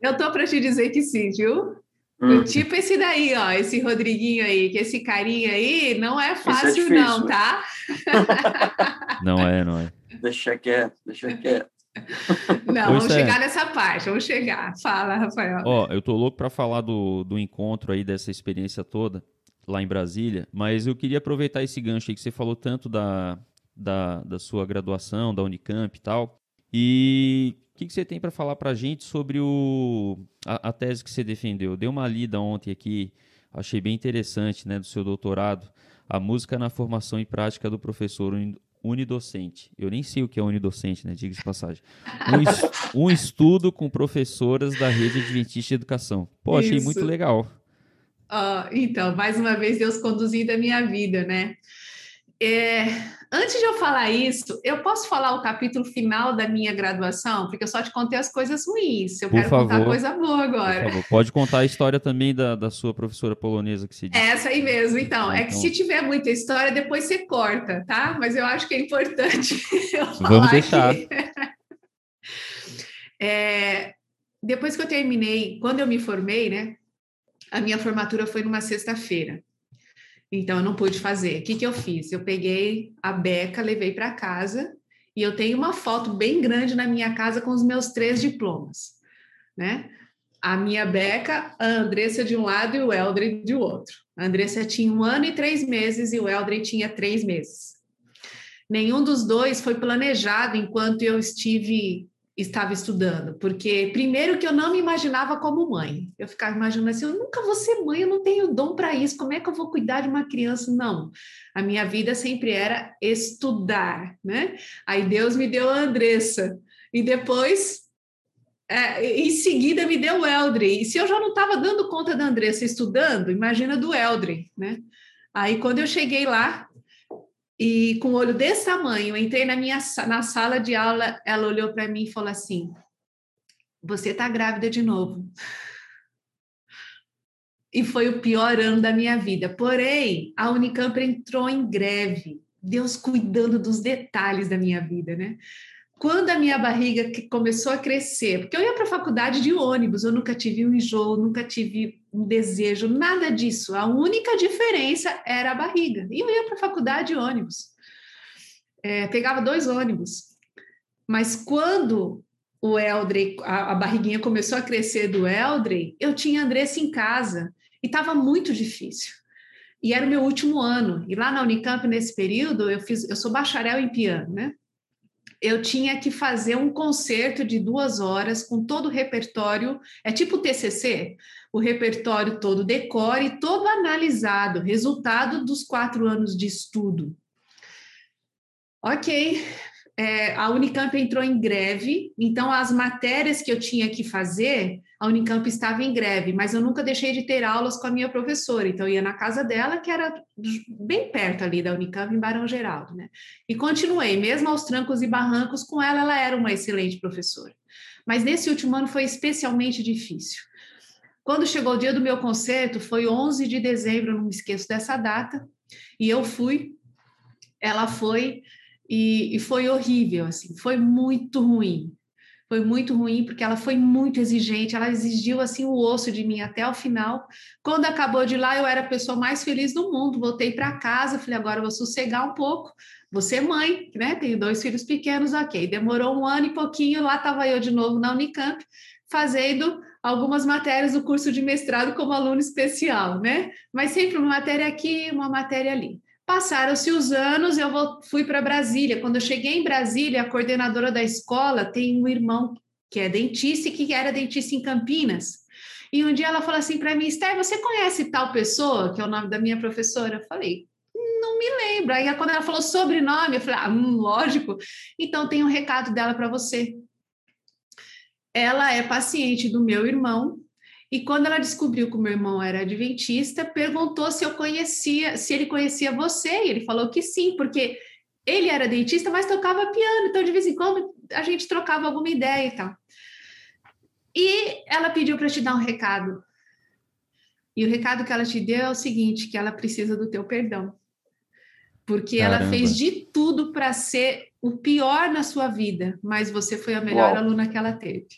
Eu tô para te dizer que sim, viu? Hum. Tipo esse daí, ó, esse Rodriguinho aí, que esse carinha aí não é, é fácil, é difícil, não, tá? não é, não é. Deixa quieto, deixa quieto. Não, pois vamos é. chegar nessa parte, vamos chegar. Fala, Rafael. Ó, eu tô louco para falar do, do encontro aí, dessa experiência toda lá em Brasília, mas eu queria aproveitar esse gancho aí que você falou tanto da, da, da sua graduação, da Unicamp e tal, e que, que você tem para falar para a gente sobre o, a, a, tese que você defendeu? Dei uma lida ontem aqui, achei bem interessante, né, do seu doutorado, a música na formação e prática do professor unidocente. Eu nem sei o que é unidocente, né, diga de passagem. Um, um, estudo com professoras da rede adventista de educação. Pô, achei Isso. muito legal. Uh, então, mais uma vez, Deus conduzindo a minha vida, né? É, antes de eu falar isso, eu posso falar o capítulo final da minha graduação, porque eu só te contei as coisas ruins. Eu Por quero favor. contar coisa boa agora. Pode contar a história também da, da sua professora polonesa que se diz. Essa aí mesmo, então. É que Então. se tiver muita história, depois você corta, tá? Mas eu acho que é importante eu falar Vamos deixar. aqui. É, depois que eu terminei, quando eu me formei, né? A minha formatura foi numa sexta-feira. Então, eu não pude fazer. O que, que eu fiz? Eu peguei a beca, levei para casa e eu tenho uma foto bem grande na minha casa com os meus três diplomas, né? A minha beca, a Andressa de um lado e o Eldred de outro. A Andressa tinha um ano e três meses e o Eldred tinha três meses. Nenhum dos dois foi planejado enquanto eu estive estava estudando, porque primeiro que eu não me imaginava como mãe. Eu ficava imaginando assim, eu nunca vou ser mãe, eu não tenho dom para isso. Como é que eu vou cuidar de uma criança? Não. A minha vida sempre era estudar, né? Aí Deus me deu a Andressa e depois é, em seguida me deu o Eldre. E se eu já não estava dando conta da Andressa estudando, imagina do Eldre, né? Aí quando eu cheguei lá, e com o olho desse tamanho, entrei na minha na sala de aula, ela olhou para mim e falou assim: "Você está grávida de novo". E foi o pior ano da minha vida. Porém, a Unicamp entrou em greve. Deus cuidando dos detalhes da minha vida, né? Quando a minha barriga começou a crescer, porque eu ia para a faculdade de ônibus, eu nunca tive um enjoo, nunca tive um desejo, nada disso. A única diferença era a barriga. E eu ia para a faculdade de ônibus. É, pegava dois ônibus. Mas quando o Eldrey, a, a barriguinha começou a crescer do Eldrey, eu tinha Andressa em casa e estava muito difícil. E era o meu último ano. E lá na Unicamp, nesse período, eu fiz, eu sou bacharel em piano, né? Eu tinha que fazer um concerto de duas horas com todo o repertório, é tipo TCC, o repertório todo decore, todo analisado, resultado dos quatro anos de estudo. Ok, é, a Unicamp entrou em greve, então as matérias que eu tinha que fazer, a Unicamp estava em greve, mas eu nunca deixei de ter aulas com a minha professora, então eu ia na casa dela, que era bem perto ali da Unicamp, em Barão Geraldo, né? E continuei, mesmo aos trancos e barrancos, com ela, ela era uma excelente professora. Mas nesse último ano foi especialmente difícil. Quando chegou o dia do meu concerto, foi 11 de dezembro, não me esqueço dessa data, e eu fui, ela foi, e, e foi horrível, assim, foi muito ruim. Foi muito ruim porque ela foi muito exigente, ela exigiu assim o osso de mim até o final. Quando acabou de lá, eu era a pessoa mais feliz do mundo. Voltei para casa, falei agora eu vou sossegar um pouco. Você mãe, né? Tenho dois filhos pequenos, ok. Demorou um ano e pouquinho, lá estava eu de novo na Unicamp, fazendo algumas matérias do curso de mestrado como aluno especial, né? Mas sempre uma matéria aqui, uma matéria ali. Passaram-se os anos, eu vou, fui para Brasília. Quando eu cheguei em Brasília, a coordenadora da escola tem um irmão que é dentista e que era dentista em Campinas. E um dia ela falou assim para mim, Esther, você conhece tal pessoa, que é o nome da minha professora? Eu falei, não me lembro. Aí quando ela falou sobrenome, eu falei, ah, hum, lógico. Então tem um recado dela para você. Ela é paciente do meu irmão e quando ela descobriu que o meu irmão era adventista, perguntou se eu conhecia, se ele conhecia você, e ele falou que sim, porque ele era dentista, mas tocava piano, então de vez em quando a gente trocava alguma ideia e tal. E ela pediu para te dar um recado. E o recado que ela te deu é o seguinte, que ela precisa do teu perdão. Porque Caramba. ela fez de tudo para ser o pior na sua vida, mas você foi a melhor Uau. aluna que ela teve.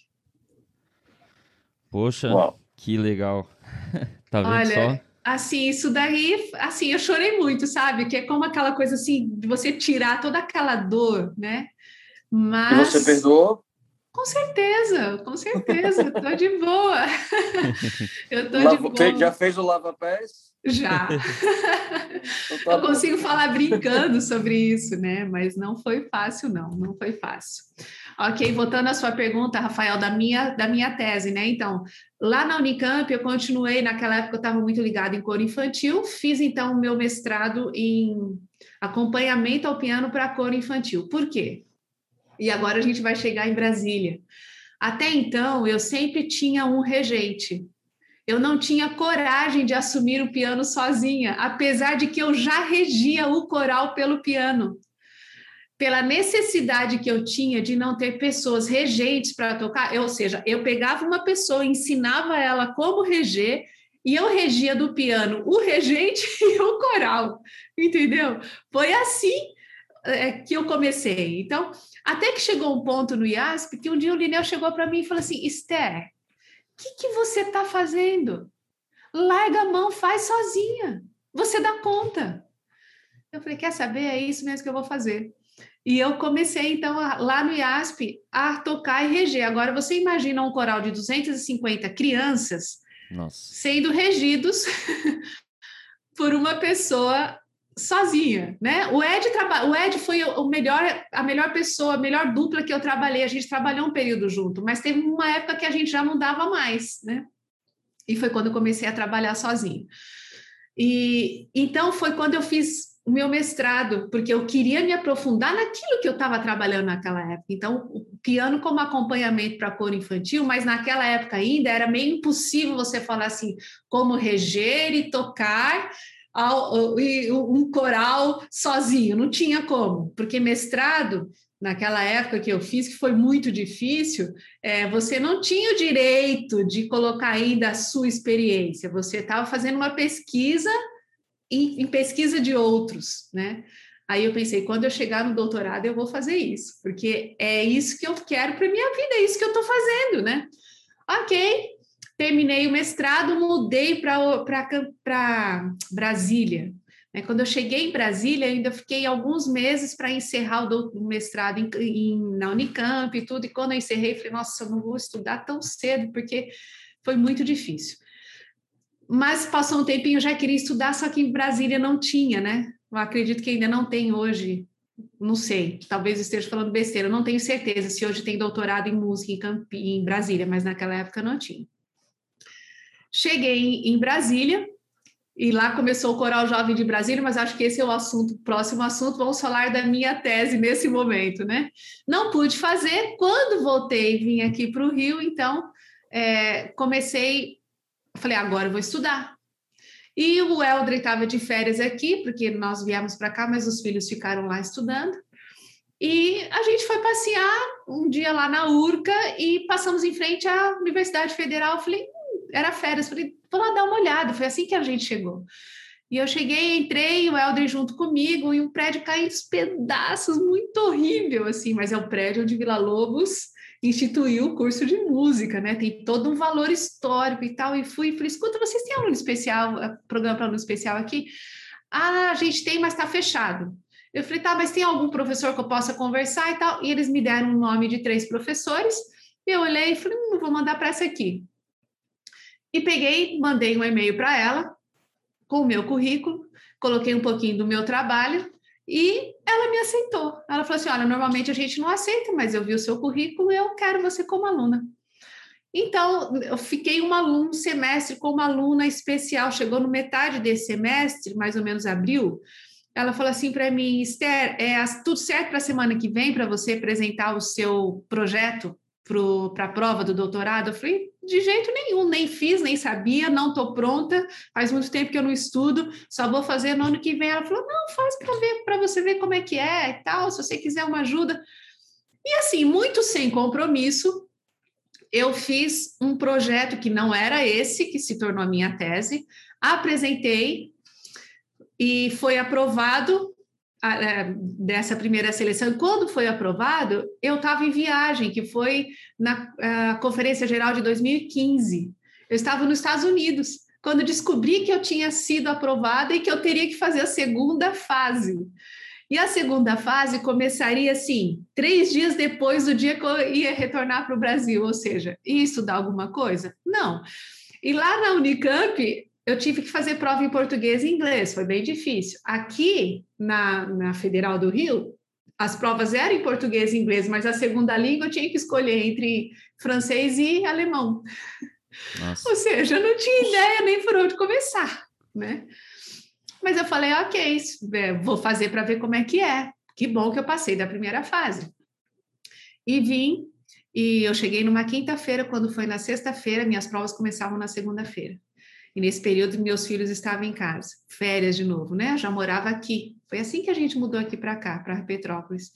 Poxa, Uau. Que legal. tá vendo Olha, só? Assim, isso daí, assim, eu chorei muito, sabe? Que é como aquela coisa assim, de você tirar toda aquela dor, né? Mas... E você perdoou? Com certeza, com certeza, tô de boa. eu tô Lava, de boa. Já fez o lava-pés? Já. então, tá eu consigo falar brincando sobre isso, né? Mas não foi fácil, não, não foi fácil. Ok, voltando à sua pergunta, Rafael, da minha, da minha tese, né? Então, lá na Unicamp, eu continuei, naquela época eu estava muito ligada em coro infantil, fiz então o meu mestrado em acompanhamento ao piano para coro infantil. Por quê? E agora a gente vai chegar em Brasília. Até então, eu sempre tinha um regente. eu não tinha coragem de assumir o piano sozinha, apesar de que eu já regia o coral pelo piano. Pela necessidade que eu tinha de não ter pessoas regentes para tocar, ou seja, eu pegava uma pessoa, ensinava ela como reger, e eu regia do piano o regente e o coral, entendeu? Foi assim é, que eu comecei. Então, até que chegou um ponto no IASP que um dia o Lineu chegou para mim e falou assim: Esther, o que, que você está fazendo? Larga a mão, faz sozinha. Você dá conta. Eu falei: quer saber? É isso mesmo que eu vou fazer. E eu comecei, então, lá no IASP, a tocar e reger. Agora, você imagina um coral de 250 crianças Nossa. sendo regidos por uma pessoa sozinha, né? O Ed, traba... o Ed foi o melhor, a melhor pessoa, a melhor dupla que eu trabalhei. A gente trabalhou um período junto, mas teve uma época que a gente já não dava mais, né? E foi quando eu comecei a trabalhar sozinho. E então foi quando eu fiz o meu mestrado, porque eu queria me aprofundar naquilo que eu estava trabalhando naquela época. Então, o piano como acompanhamento para coro infantil, mas naquela época ainda era meio impossível você falar assim, como reger e tocar um coral sozinho, não tinha como, porque mestrado, naquela época que eu fiz, que foi muito difícil, é, você não tinha o direito de colocar ainda a sua experiência, você estava fazendo uma pesquisa em, em, pesquisa de outros, né? Aí eu pensei, quando eu chegar no doutorado, eu vou fazer isso, porque é isso que eu quero para minha vida, é isso que eu estou fazendo, né? Ok, terminei o mestrado, mudei para Brasília. Né? Quando eu cheguei em Brasília, ainda fiquei alguns meses para encerrar o, mestrado em, em, na Unicamp e tudo, e quando eu encerrei, falei, nossa, eu não vou estudar tão cedo, porque foi muito difícil. Mas passou um tempinho, eu já queria estudar, só que em Brasília não tinha, né? Eu acredito que ainda não tem hoje, não sei, talvez esteja falando besteira, eu não tenho certeza se hoje tem doutorado em música em, em Brasília, mas naquela época não tinha. Cheguei em Brasília e lá começou o Coral Jovem de Brasília, mas acho que esse é o assunto, próximo assunto. Vamos falar da minha tese nesse momento, né? Não pude fazer. Quando voltei, vim aqui para o Rio, então é, comecei, falei, agora eu vou estudar. E o Eldre estava de férias aqui, porque nós viemos para cá, mas os filhos ficaram lá estudando. E a gente foi passear um dia lá na Urca e passamos em frente à Universidade Federal. Eu falei, era férias, falei, vou lá dar uma olhada. Foi assim que a gente chegou. E eu cheguei, entrei, o Helder junto comigo, e o prédio caiu em pedaços, muito horrível, assim, mas é o prédio onde Vila Lobos instituiu o curso de música, né? Tem todo um valor histórico e tal. E fui, falei, escuta, vocês têm aluno especial, eh, programa para aluno especial aqui? Ah, a gente tem, mas está fechado. Eu falei, tá, mas tem algum professor que eu possa conversar e tal? E eles me deram o nome de três professores. Eu olhei e falei, hum, vou mandar para essa aqui. E peguei, mandei um e-mail para ela com o meu currículo, coloquei um pouquinho do meu trabalho e ela me aceitou. Ela falou assim: Olha, normalmente a gente não aceita, mas eu vi o seu currículo e eu quero você como aluna. Então, eu fiquei uma aluna, um semestre como aluna especial. Chegou no metade desse semestre, mais ou menos abril. Ela falou assim para mim, Esther, é tudo certo para a semana que vem para você apresentar o seu projeto para a prova do doutorado? Eu falei, de jeito nenhum, nem fiz, nem sabia, não estou pronta, faz muito tempo que eu não estudo, só vou fazer no ano que vem. Ela falou, não, faz para ver, para você ver como é que é e tal, se você quiser uma ajuda. E assim, muito sem compromisso, eu fiz um projeto que não era esse, que se tornou a minha tese, apresentei e foi aprovado dessa primeira seleção. Quando foi aprovado, eu estava em viagem, que foi na Conferência Geral de 2015. Eu estava nos Estados Unidos, quando descobri que eu tinha sido aprovada e que eu teria que fazer a segunda fase. E a segunda fase começaria assim, três dias depois do dia que eu ia retornar para o Brasil, ou seja, ia estudar alguma coisa? Não. E lá na Unicamp, eu tive que fazer prova em português e inglês, foi bem difícil. Aqui, na, na Federal do Rio, as provas eram em português e inglês, mas a segunda língua eu tinha que escolher entre francês e alemão. Nossa. Ou seja, eu não tinha ideia nem por onde começar, né? Mas eu falei, ok, é, vou fazer para ver como é que é. Que bom que eu passei da primeira fase. E vim E eu cheguei numa quinta-feira, quando foi na sexta-feira, minhas provas começavam na segunda-feira. E nesse período, meus filhos estavam em casa, férias de novo, né? Já morava aqui. Foi assim que a gente mudou aqui para cá, para Petrópolis.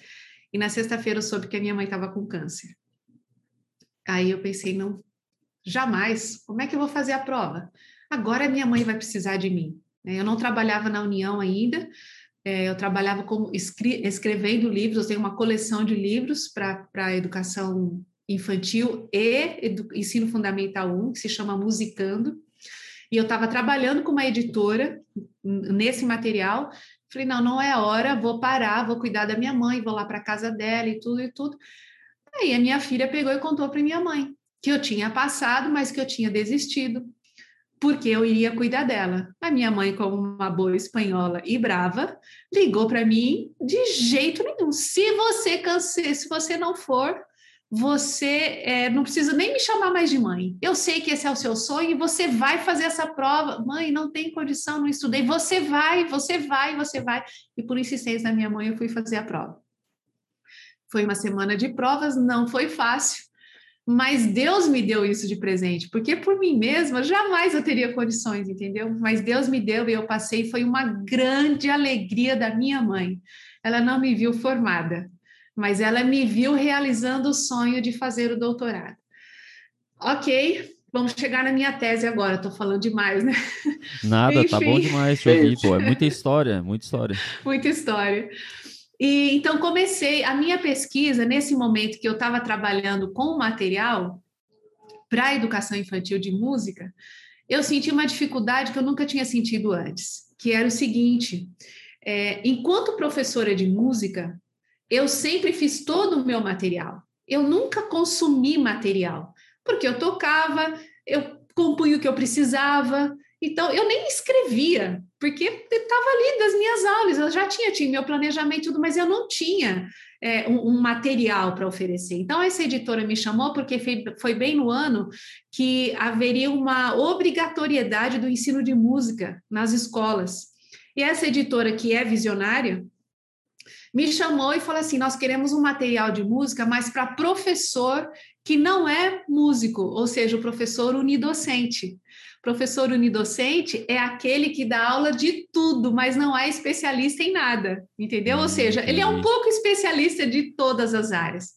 E na sexta-feira eu soube que a minha mãe estava com câncer. Aí eu pensei, não, jamais. Como é que eu vou fazer a prova? Agora minha mãe vai precisar de mim. Né? Eu não trabalhava na União ainda, é, eu trabalhava como escre escrevendo livros, eu tenho uma coleção de livros para educação infantil e ensino fundamental 1, que se chama Musicando, e eu estava trabalhando com uma editora nesse material, falei, não, não é a hora, vou parar, vou cuidar da minha mãe, vou lá para casa dela e tudo e tudo. Aí a minha filha pegou e contou para minha mãe que eu tinha passado, mas que eu tinha desistido, porque eu iria cuidar dela. A minha mãe, como uma boa espanhola e brava, ligou para mim de jeito nenhum. Se você canse, se você não for, você é, não precisa nem me chamar mais de mãe. Eu sei que esse é o seu sonho e você vai fazer essa prova. Mãe, não tem condição, não estudei. Você vai, você vai, você vai. E por insistência da minha mãe, eu fui fazer a prova. Foi uma semana de provas, não foi fácil mas Deus me deu isso de presente, porque por mim mesma jamais eu teria condições, entendeu? Mas Deus me deu e eu passei, foi uma grande alegria da minha mãe. Ela não me viu formada, mas ela me viu realizando o sonho de fazer o doutorado. Ok, vamos chegar na minha tese agora, estou falando demais, né? Nada, Enfim. tá bom demais te ouvir, pô, é muita história, muita história. muita história. E então comecei a minha pesquisa nesse momento que eu estava trabalhando com o material para a educação infantil de música, eu senti uma dificuldade que eu nunca tinha sentido antes, que era o seguinte: é, enquanto professora de música, eu sempre fiz todo o meu material. Eu nunca consumi material, porque eu tocava, eu compunha o que eu precisava, então, eu nem escrevia, porque estava ali das minhas aulas, eu já tinha, tinha meu planejamento tudo, mas eu não tinha é, um, um, material para oferecer. Então, essa editora me chamou porque foi, foi bem no ano que haveria uma obrigatoriedade do ensino de música nas escolas. E essa editora, que é visionária, me chamou e falou assim: Nós queremos um material de música, mas para professor que não é músico, ou seja, o professor unidocente. Professor unidocente é aquele que dá aula de tudo, mas não é especialista em nada, entendeu? Ou seja, ele é um pouco especialista de todas as áreas,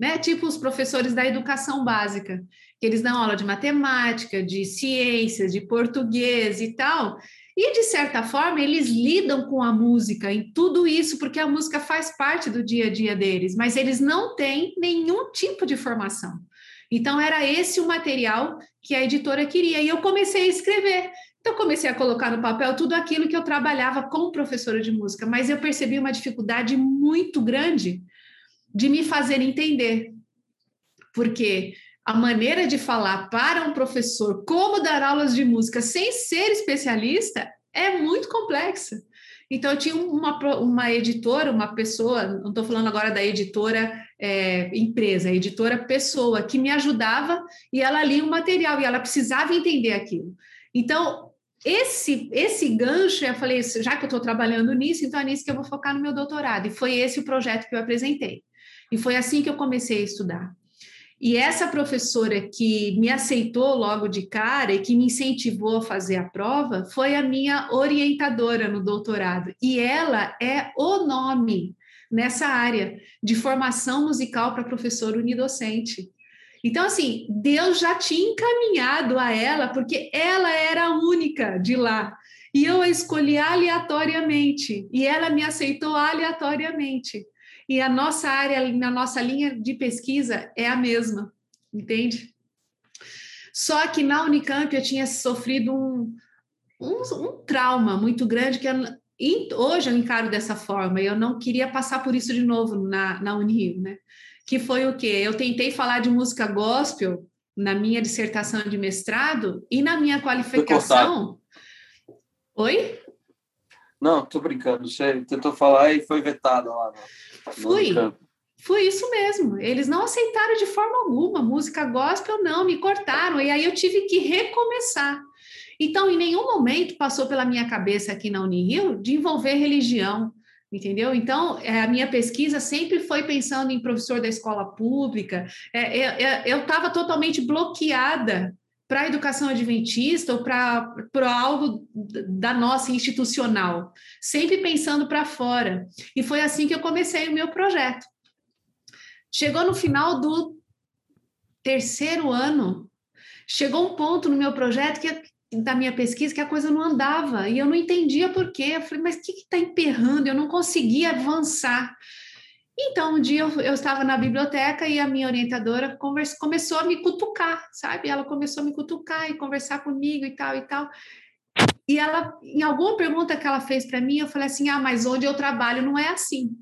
né? Tipo os professores da educação básica, que eles dão aula de matemática, de ciências, de português e tal. E, de certa forma, eles lidam com a música em tudo isso, porque a música faz parte do dia a dia deles, mas eles não têm nenhum tipo de formação. Então, era esse o material que a editora queria. E eu comecei a escrever. Então, comecei a colocar no papel tudo aquilo que eu trabalhava como professora de música, mas eu percebi uma dificuldade muito grande de me fazer entender. Porque a maneira de falar para um professor como dar aulas de música sem ser especialista é muito complexa. Então, eu tinha uma, uma editora, uma pessoa, não estou falando agora da editora é, empresa, editora pessoa, que me ajudava e ela lia o material e ela precisava entender aquilo. Então, esse, esse gancho, eu falei, já que eu estou trabalhando nisso, então é nisso que eu vou focar no meu doutorado. E foi esse o projeto que eu apresentei. E foi assim que eu comecei a estudar. E essa professora que me aceitou logo de cara e que me incentivou a fazer a prova foi a minha orientadora no doutorado. E ela é o nome nessa área de formação musical para professor unidocente. Então, assim, Deus já tinha encaminhado a ela, porque ela era a única de lá. E eu a escolhi aleatoriamente. E ela me aceitou aleatoriamente. E a nossa área, na nossa linha de pesquisa é a mesma, entende? Só que na Unicamp eu tinha sofrido um, um, um trauma muito grande que eu, hoje eu encaro dessa forma e eu não queria passar por isso de novo na, na Unirio, né? Que foi o quê? Eu tentei falar de música gospel na minha dissertação de mestrado e na minha qualificação. Oi? Não, tô brincando. Você tentou falar e foi vetado lá. Né? Fui. Foi isso mesmo. Eles não aceitaram de forma alguma. Música gospel, não, me cortaram. E aí eu tive que recomeçar. Então, em nenhum momento passou pela minha cabeça aqui na Unirio de envolver religião. entendeu? Então, é, a minha pesquisa sempre foi pensando em professor da escola pública. É, é, eu estava totalmente bloqueada para a educação adventista ou para algo da nossa institucional, sempre pensando para fora. E foi assim que eu comecei o meu projeto. Chegou no final do terceiro ano, chegou um ponto no meu projeto que da minha pesquisa que a coisa não andava e eu não entendia por quê. Eu falei, mas o que está emperrando? Eu não conseguia avançar. Então, um dia eu, eu, estava na biblioteca e a minha orientadora conversa, começou a me cutucar, sabe? Ela começou a me cutucar e conversar comigo e tal e tal. E ela, em alguma pergunta que ela fez para mim, eu falei assim: ah, mas onde eu trabalho não é assim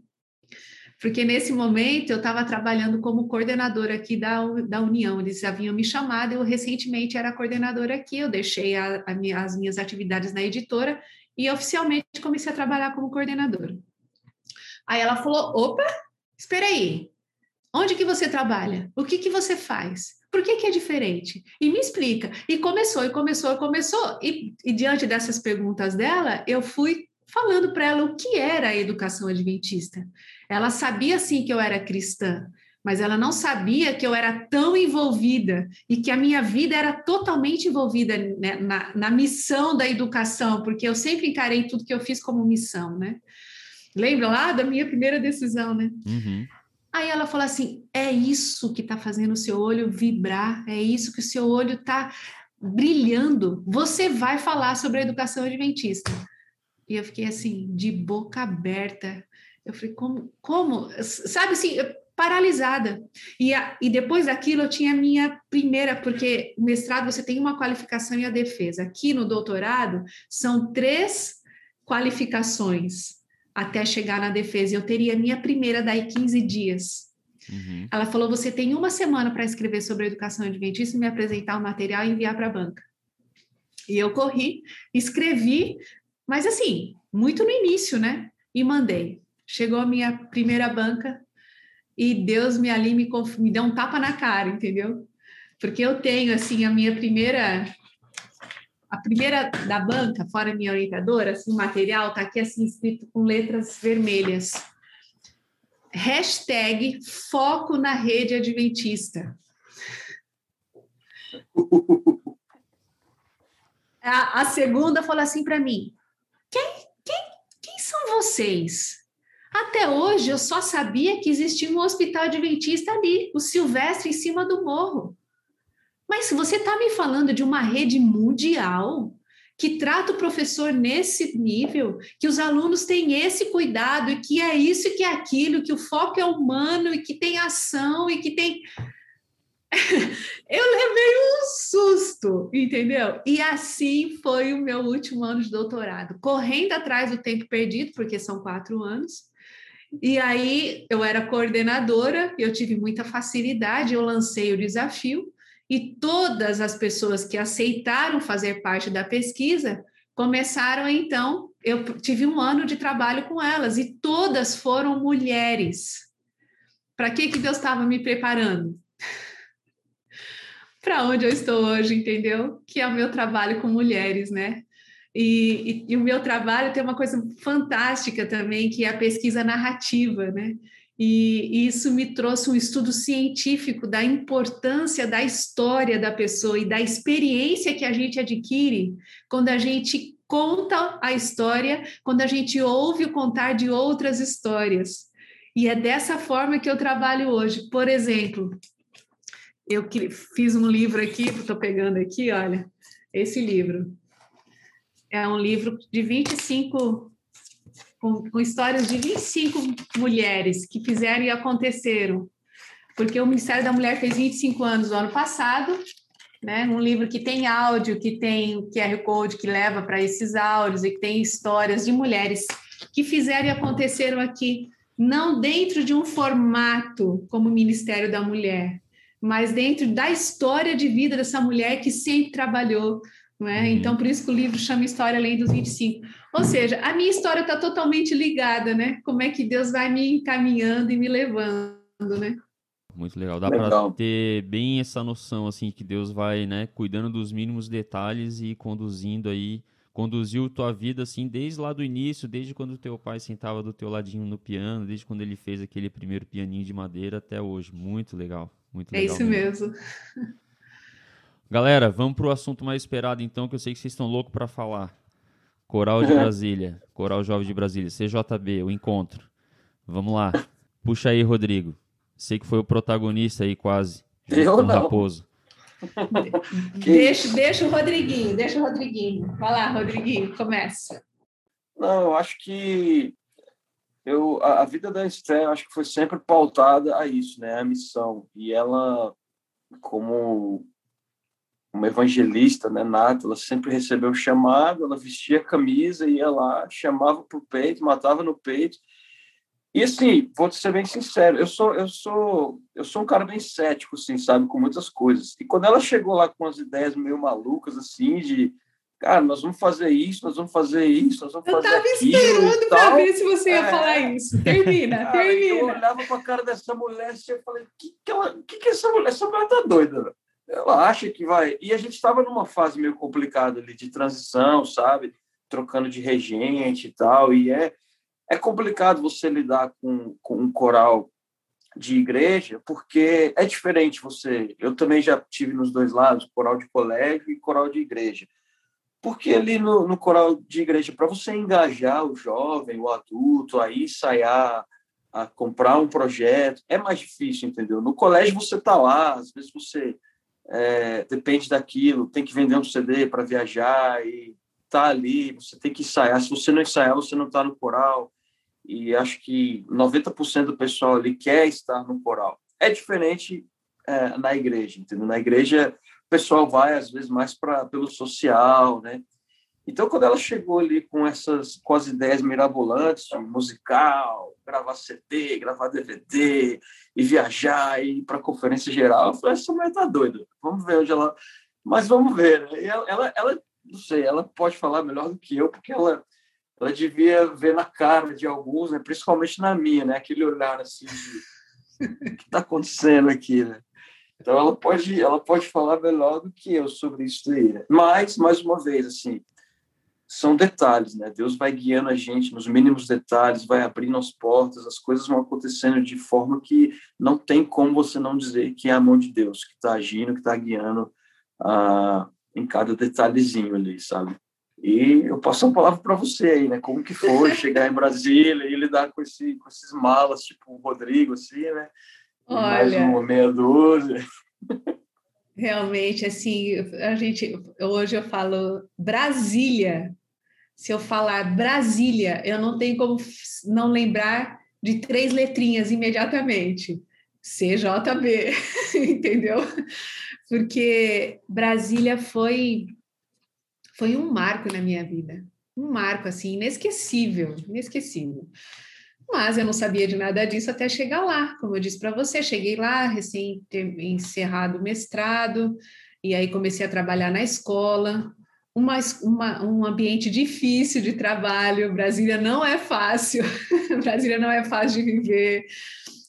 porque nesse momento eu estava trabalhando como coordenadora aqui da, da União, eles haviam me chamado, eu recentemente era coordenadora aqui, eu deixei a, a minha, as minhas atividades na editora e oficialmente comecei a trabalhar como coordenadora. Aí ela falou, opa, espera aí, onde que você trabalha? O que que você faz? Por que, que é diferente? E me explica. E começou, e começou, e começou. E, e diante dessas perguntas dela, eu fui falando para ela o que era a educação adventista. Ela sabia sim que eu era cristã, mas ela não sabia que eu era tão envolvida e que a minha vida era totalmente envolvida né, na, na, missão da educação, porque eu sempre encarei tudo que eu fiz como missão, né? Lembra lá da minha primeira decisão, né? Uhum. Aí ela falou assim: é isso que está fazendo o seu olho vibrar, é isso que o seu olho está brilhando. Você vai falar sobre a educação adventista. E eu fiquei assim, de boca aberta. Eu falei, como? como? Sabe assim, paralisada. E, a, e depois daquilo eu tinha a minha primeira, porque mestrado você tem uma qualificação e a defesa. Aqui no doutorado são três qualificações até chegar na defesa. Eu teria a minha primeira daí 15 dias. Uhum. Ela falou: você tem uma semana para escrever sobre a educação adventista, me apresentar o material e enviar para a banca. E eu corri, escrevi, mas assim, muito no início, né? E mandei. Chegou a minha primeira banca e Deus me ali me, me deu um tapa na cara, entendeu? Porque eu tenho assim a minha primeira a primeira da banca, fora minha orientadora, assim, o material tá aqui assim escrito com letras vermelhas. Hashtag foco na rede adventista. A, a segunda falou assim para mim: quem, quem, quem são vocês? Até hoje eu só sabia que existia um hospital adventista ali, o Silvestre, em cima do morro. Mas se você está me falando de uma rede mundial que trata o professor nesse nível, que os alunos têm esse cuidado, e que é isso e que é aquilo, que o foco é humano e que tem ação e que tem. eu levei um susto, entendeu? E assim foi o meu último ano de doutorado, correndo atrás do tempo perdido, porque são quatro anos. E aí eu era coordenadora, eu tive muita facilidade, eu lancei o desafio, e todas as pessoas que aceitaram fazer parte da pesquisa começaram então. Eu tive um ano de trabalho com elas, e todas foram mulheres. Para que, que Deus estava me preparando? para onde eu estou hoje, entendeu? Que é o meu trabalho com mulheres, né? E, e, e, o meu trabalho tem uma coisa fantástica também, que é a pesquisa narrativa, né? E, isso me trouxe um estudo científico da importância da história da pessoa e da experiência que a gente adquire quando a gente conta a história, quando a gente ouve o contar de outras histórias. E é dessa forma que eu trabalho hoje. Por exemplo, eu fiz um livro aqui, estou pegando aqui, olha, esse livro. É um livro de 25, com, com histórias de 25 mulheres que fizeram e aconteceram. Porque o Ministério da Mulher fez 25 anos no ano passado, né? Um livro que tem áudio, que tem QR Code que leva para esses áudios e que tem histórias de mulheres que fizeram e aconteceram aqui, não dentro de um formato como o Ministério da Mulher, mas dentro da história de vida dessa mulher que sempre trabalhou. Não é? Uhum. Então, por isso que o livro chama História Além dos 25. Ou seja, a minha história está totalmente ligada, né? Como é que Deus vai me encaminhando e me levando, né? Muito legal. Dá para ter bem essa noção, assim, que Deus vai, né, cuidando dos mínimos detalhes e conduzindo aí conduziu tua vida assim desde lá do início, desde quando teu pai sentava do teu ladinho no piano, desde quando ele fez aquele primeiro pianinho de madeira até hoje. Muito legal, muito é legal. É isso mesmo. mesmo. Galera, vamos pro assunto mais esperado então, que eu sei que vocês estão loucos para falar. Coral de Brasília, Coral Jovem de Brasília, CJB, o encontro. Vamos lá. Puxa aí, Rodrigo. Sei que foi o protagonista aí quase. Eu não. Raposo. deixa, deixa o Rodriguinho, deixa o Rodriguinho. Vai lá, Rodriguinho, começa. Não, eu acho que eu, a, a vida da Esther, acho que foi sempre pautada a isso, né? A missão. E ela, como uma evangelista, né, nata, ela sempre recebeu o chamado, ela vestia a camisa, ia lá, chamava para o peito, matava no peito. E assim, vou ser bem sincero, eu sou eu sou eu sou um cara bem cético, assim, sabe, com muitas coisas. E quando ela chegou lá com as ideias meio malucas assim de cara, nós vamos fazer isso, nós vamos fazer isso, nós vamos eu fazer aquilo. Eu estava esperando para ver se você ia é... falar isso. Termina, termina. Eu olhava para a cara dessa mulher assim, eu falei, que que ela, que que essa mulher, essa mulher tá doida, ela acha que vai. E a gente estava numa fase meio complicada ali de transição, sabe? Trocando de regente e tal. E é, é complicado você lidar com, com um coral de igreja, porque é diferente você. Eu também já tive nos dois lados, coral de colégio e coral de igreja. Porque ali no, no coral de igreja, para você engajar o jovem, o adulto, aí ensaiar, a comprar um projeto, é mais difícil, entendeu? No colégio você está lá, às vezes você é, depende daquilo, tem que vender um CD para viajar e tá ali, você tem que ensaiar. Se você não ensaiar, você não está no coral. E acho que 90% do pessoal ali quer estar no coral. É diferente é, na igreja, entendeu? Na igreja, o pessoal vai às vezes mais para pelo social, né? Então, quando ela chegou ali com essas com as ideias mirabolantes, musical, gravar CD, gravar DVD, e viajar, e ir para conferência geral, eu falei, essa mulher tá doida, vamos ver onde ela... Mas vamos ver, né? ela, ela, ela, não sei, ela pode falar melhor do que eu, porque ela, ela devia ver na cara de alguns, né? principalmente na minha, né? aquele olhar assim de o que está acontecendo aqui, né? Então ela pode, ela pode falar melhor do que eu sobre isso aí. Né? Mas mais uma vez, assim, são detalhes, né? Deus vai guiando a gente nos mínimos detalhes, vai abrindo as portas, as coisas vão acontecendo de forma que não tem como você não dizer que é a mão de Deus que está agindo, que está guiando ah, em cada detalhezinho ali, sabe? E eu passo uma palavra para você aí, né? Como que foi chegar em Brasília e lidar com, esse, com esses malas, tipo o Rodrigo, assim, né? Olha... mais uma meia dúzia. Realmente, assim, a gente hoje eu falo Brasília se eu falar Brasília, eu não tenho como não lembrar de três letrinhas imediatamente. CJB, entendeu? Porque Brasília foi foi um marco na minha vida, um marco assim inesquecível, inesquecível. Mas eu não sabia de nada disso até chegar lá. Como eu disse para você, cheguei lá recém encerrado o mestrado e aí comecei a trabalhar na escola uma, uma, um ambiente difícil de trabalho. Brasília não é fácil, Brasília não é fácil de viver,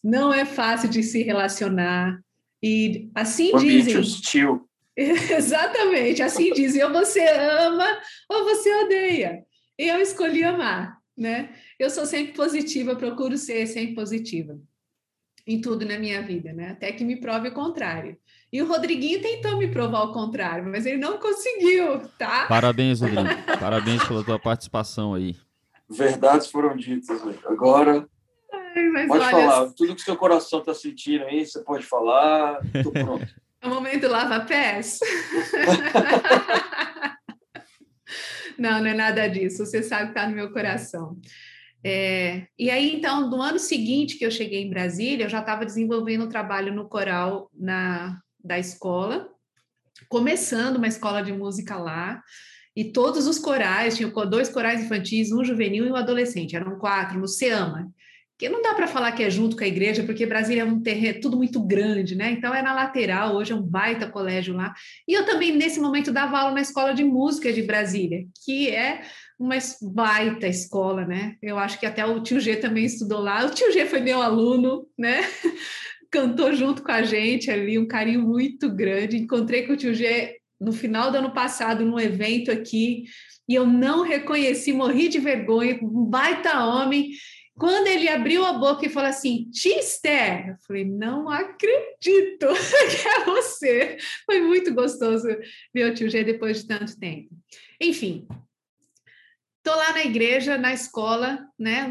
não é fácil de se relacionar. E assim um dizem. hostil. Exatamente, assim dizem, ou você ama ou você odeia. E eu escolhi amar, né? Eu sou sempre positiva, procuro ser sempre positiva em tudo na minha vida, né? Até que me prove o contrário. E o Rodriguinho tentou me provar o contrário, mas ele não conseguiu, tá? Parabéns, Rodrigo. Parabéns pela tua participação aí. Verdades foram ditas. Né? Agora, Ai, pode olha... falar. Tudo que seu coração está sentindo aí, você pode falar. Estou pronto. É o momento lava-pés. não, não é nada disso. Você sabe que está no meu coração. É, e aí, então, no ano seguinte que eu cheguei em Brasília, eu já estava desenvolvendo um trabalho no coral na, da escola, começando uma escola de música lá, e todos os corais, tinham dois corais infantis, um juvenil e um adolescente, eram quatro, no SEAMA, que não dá para falar que é junto com a igreja, porque Brasília é um terreno tudo muito grande, né? Então é na lateral, hoje é um baita colégio lá. E eu também, nesse momento, dava aula na escola de música de Brasília, que é uma baita escola, né? Eu acho que até o tio G também estudou lá. O tio G foi meu aluno, né? cantou junto com a gente ali, um carinho muito grande. Encontrei com o tio G no final do ano passado, num evento aqui, e eu não reconheci, morri de vergonha, um baita homem. Quando ele abriu a boca e falou assim, Tister, eu falei, não acredito que é você. Foi muito gostoso ver o tio G depois de tanto tempo. Enfim, Estou lá na igreja, na escola, né?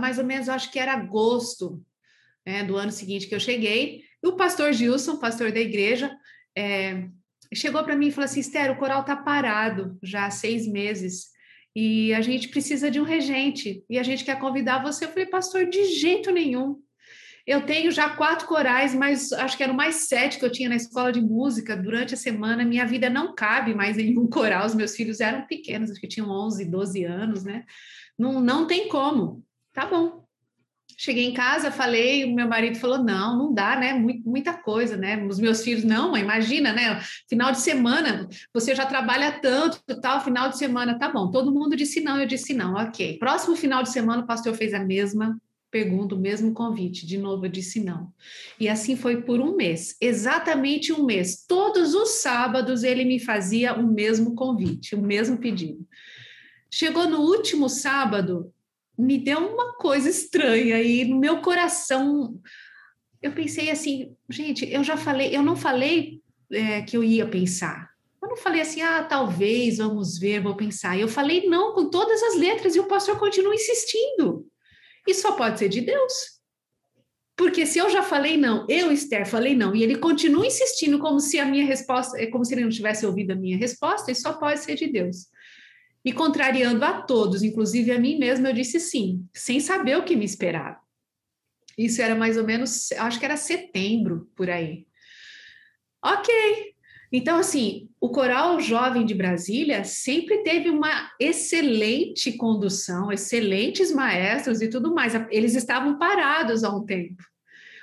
Mais ou menos, acho que era agosto né, do ano seguinte que eu cheguei. O pastor Gilson, pastor da igreja, é, chegou para mim e falou assim: Esther, o coral está parado já há seis meses e a gente precisa de um regente e a gente quer convidar você. Eu falei, pastor, de jeito nenhum. Eu tenho já quatro corais, mas acho que eram mais sete que eu tinha na escola de música durante a semana. Minha vida não cabe mais em um coral. Os meus filhos eram pequenos, acho que tinham 11, 12 anos, né? Não, não tem como. Tá bom. Cheguei em casa, falei, meu marido falou: não, não dá, né? Muita coisa, né? Os meus filhos, não, imagina, né? Final de semana, você já trabalha tanto, tal, final de semana, tá bom. Todo mundo disse não, eu disse não, ok. Próximo final de semana, o pastor fez a mesma pergunta, o mesmo convite. De novo, eu disse não. E assim foi por um mês, exatamente um mês. Todos os sábados ele me fazia o mesmo convite, o mesmo pedido. Chegou no último sábado, me deu uma coisa estranha e no meu coração eu pensei assim, gente, eu já falei, eu não falei é, que eu ia pensar. Eu não falei assim, ah, talvez, vamos ver, vou pensar. Eu falei não com todas as letras e o pastor continua insistindo. E só pode ser de Deus. Porque se eu já falei não, eu, Esther, falei não, e ele continua insistindo como se a minha resposta, como se ele não tivesse ouvido a minha resposta, isso só pode ser de Deus. E contrariando a todos, inclusive a mim mesma, eu disse sim, sem saber o que me esperava. Isso era mais ou menos, acho que era setembro, por aí. Ok, então, assim, o Coral Jovem de Brasília sempre teve uma excelente condução, excelentes maestros e tudo mais. Eles estavam parados há um tempo,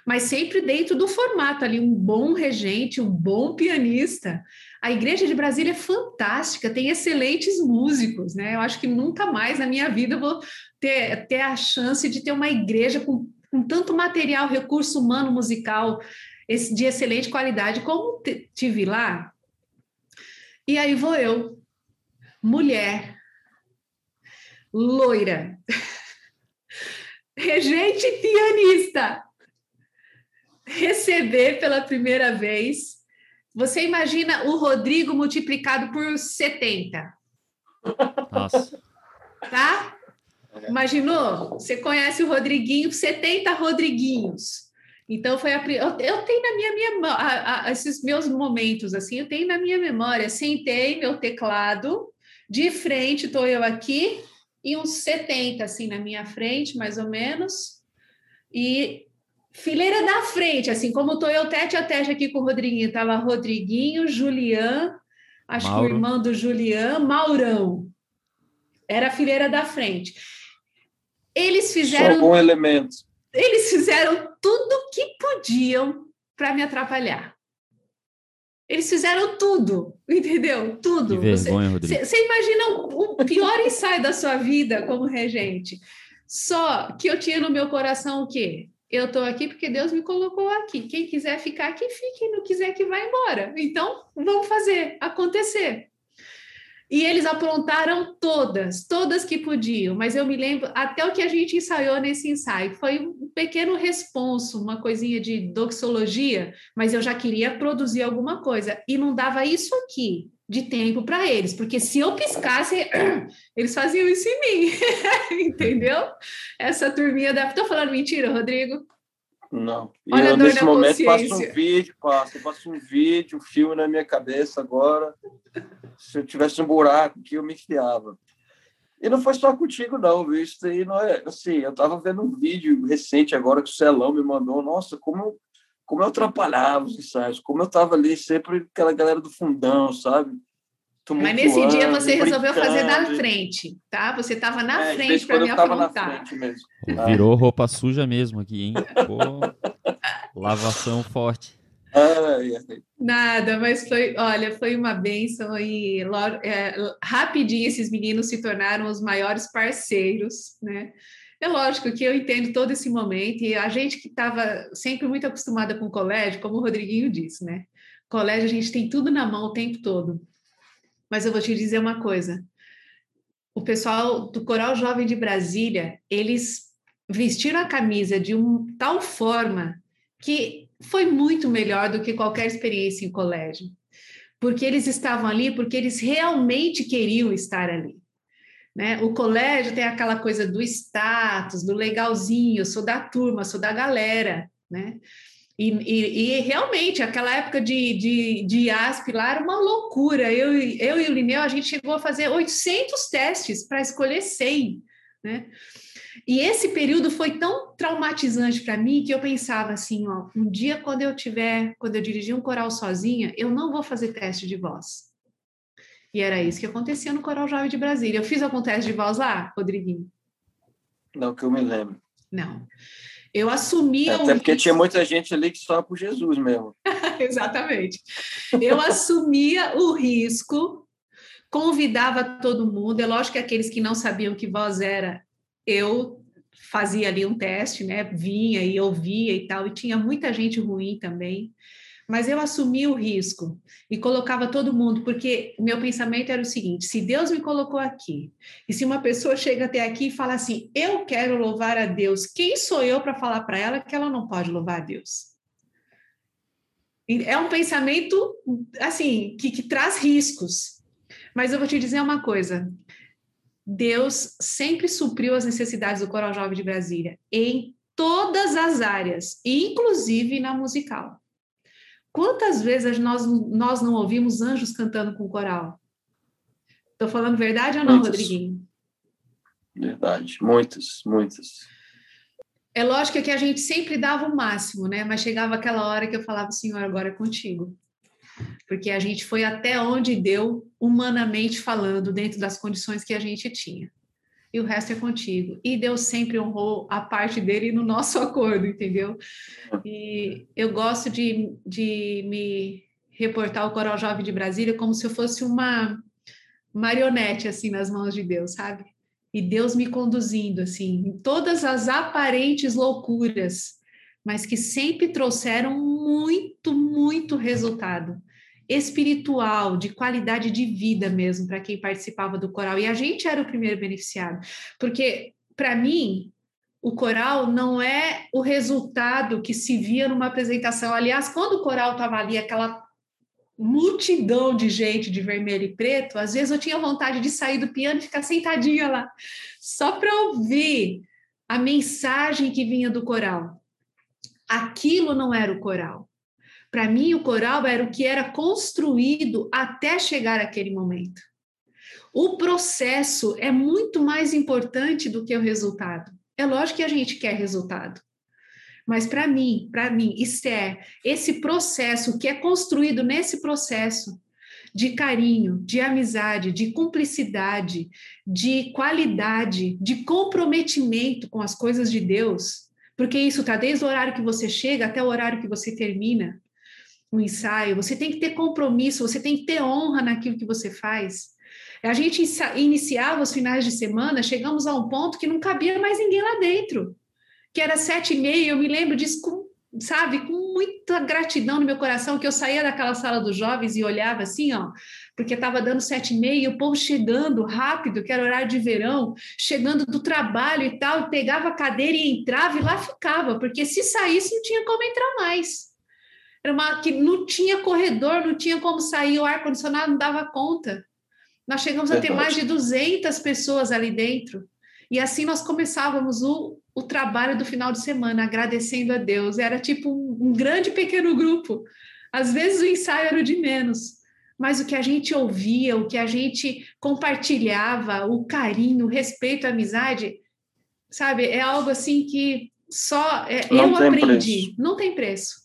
mas sempre dentro do formato ali, um bom regente, um bom pianista. A Igreja de Brasília é fantástica, tem excelentes músicos, né? Eu acho que nunca mais na minha vida eu vou ter, ter a chance de ter uma igreja com, com tanto material, recurso humano musical de excelente qualidade, como tive lá. E aí vou eu, mulher, loira, regente pianista, receber pela primeira vez. Você imagina o Rodrigo multiplicado por 70. Nossa. Tá? Imaginou? Você conhece o Rodriguinho, 70 Rodriguinhos. Então foi a, eu, eu tenho na minha memória esses meus momentos assim, eu tenho na minha memória. Sentei meu teclado de frente, estou eu aqui e uns 70 assim na minha frente, mais ou menos. E fileira da frente, assim como estou eu tete a tete aqui com o Rodriguinho, tava Rodriguinho, Julian, acho Mauro. que o irmão do Julian, Maurão. Era a fileira da frente. Eles fizeram Só um elemento eles fizeram tudo que podiam para me atrapalhar. Eles fizeram tudo, entendeu? Tudo. Que vergonha, você, você imagina o, o pior ensaio da sua vida como regente. Só que eu tinha no meu coração o quê? Eu estou aqui porque Deus me colocou aqui. Quem quiser ficar aqui, fique. Quem não quiser que vá embora. Então, vamos fazer acontecer. E eles aprontaram todas, todas que podiam, mas eu me lembro até o que a gente ensaiou nesse ensaio. Foi um pequeno responso, uma coisinha de doxologia, mas eu já queria produzir alguma coisa. E não dava isso aqui de tempo para eles, porque se eu piscasse, eles faziam isso em mim, entendeu? Essa turminha da. Estou falando mentira, Rodrigo? Não. E Olha eu, nesse momento, passo um vídeo, passo, passo um vídeo, um filme na minha cabeça agora. Se eu tivesse um buraco que eu me enfiava. E não foi só contigo, não, viu? Isso aí não é. Assim, eu estava vendo um vídeo recente agora que o Celão me mandou. Nossa, como, como eu atrapalhava os ensaios, como eu estava ali sempre aquela galera do fundão, sabe? Mas nesse dia você resolveu fazer da frente, tá? Você estava na é, frente para me afrontar. Virou roupa suja mesmo aqui, hein? Pô, lavação forte. Nada, mas foi, olha, foi uma benção e logo, é, rapidinho esses meninos se tornaram os maiores parceiros, né? É lógico que eu entendo todo esse momento e a gente que estava sempre muito acostumada com o colégio, como o Rodriguinho disse, né? Colégio a gente tem tudo na mão o tempo todo. Mas eu vou te dizer uma coisa: o pessoal do Coral Jovem de Brasília, eles vestiram a camisa de um tal forma que foi muito melhor do que qualquer experiência em colégio. Porque eles estavam ali, porque eles realmente queriam estar ali. Né? O colégio tem aquela coisa do status, do legalzinho, sou da turma, sou da galera, né? E, e, e, realmente, aquela época de, de, de ASP lá era uma loucura. Eu, eu e o Lineu, a gente chegou a fazer 800 testes para escolher 100, né? E esse período foi tão traumatizante para mim que eu pensava assim, ó, um dia quando eu tiver, quando eu dirigir um coral sozinha, eu não vou fazer teste de voz. E era isso que acontecia no Coral Jovem de Brasília. Eu fiz algum teste de voz lá, Rodriguinho? Não que eu me lembro. Não. Eu assumia. É, até porque risco. tinha muita gente ali que só por Jesus mesmo. Exatamente. Eu assumia o risco, convidava todo mundo. É lógico que aqueles que não sabiam que voz era, eu fazia ali um teste, né? Vinha e ouvia e tal, e tinha muita gente ruim também mas eu assumi o risco e colocava todo mundo, porque meu pensamento era o seguinte: se Deus me colocou aqui, e se uma pessoa chega até aqui e fala assim, eu quero louvar a Deus, quem sou eu para falar para ela que ela não pode louvar a Deus? É um pensamento, assim, que, que traz riscos. Mas eu vou te dizer uma coisa: Deus sempre supriu as necessidades do Coral Jovem de Brasília, em todas as áreas, inclusive na musical. Quantas vezes nós, nós não ouvimos anjos cantando com coral? Estou falando verdade ou não, muitas. Rodriguinho? Verdade, muitas, muitas. É lógico que a gente sempre dava o máximo, né? Mas chegava aquela hora que eu falava, Senhor, agora é contigo. Porque a gente foi até onde deu, humanamente falando, dentro das condições que a gente tinha e o resto é contigo. E Deus sempre honrou a parte dele no nosso acordo, entendeu? E eu gosto de, de me reportar o Coral Jovem de Brasília como se eu fosse uma marionete, assim, nas mãos de Deus, sabe? E Deus me conduzindo, assim, em todas as aparentes loucuras, mas que sempre trouxeram muito, muito resultado espiritual, de qualidade de vida mesmo para quem participava do coral. E a gente era o primeiro beneficiado, porque para mim o coral não é o resultado que se via numa apresentação. Aliás, quando o coral estava ali, aquela multidão de gente de vermelho e preto, às vezes eu tinha vontade de sair do piano e ficar sentadinha lá, só para ouvir a mensagem que vinha do coral. Aquilo não era o coral. Para mim, o coral era o que era construído até chegar aquele momento. O processo é muito mais importante do que o resultado. É lógico que a gente quer resultado. Mas para mim, para mim, Esther, esse processo que é construído nesse processo de carinho, de amizade, de cumplicidade, de qualidade, de comprometimento com as coisas de Deus, porque isso está desde o horário que você chega até o horário que você termina um ensaio, você tem que ter compromisso, você tem que ter honra naquilo que você faz. A gente iniciava os finais de semana, chegamos a um ponto que não cabia mais ninguém lá dentro, que era sete e meia, eu me lembro disso com, sabe, com muita gratidão no meu coração, que eu saía daquela sala dos jovens e olhava assim, ó, porque estava dando sete e meia, o povo chegando rápido, que era horário de verão, chegando do trabalho e tal, pegava a cadeira e entrava e lá ficava, porque se saísse não tinha como entrar mais. Era uma que não tinha corredor, não tinha como sair, o ar-condicionado não dava conta. Nós chegamos a ter mais de 200 pessoas ali dentro. E assim nós começávamos o, o trabalho do final de semana, agradecendo a Deus. Era tipo um, um grande pequeno grupo. Às vezes o ensaio era o de menos, mas o que a gente ouvia, o que a gente compartilhava, o carinho, o respeito, a amizade, sabe, é algo assim que só é, eu aprendi. Preço. Não tem preço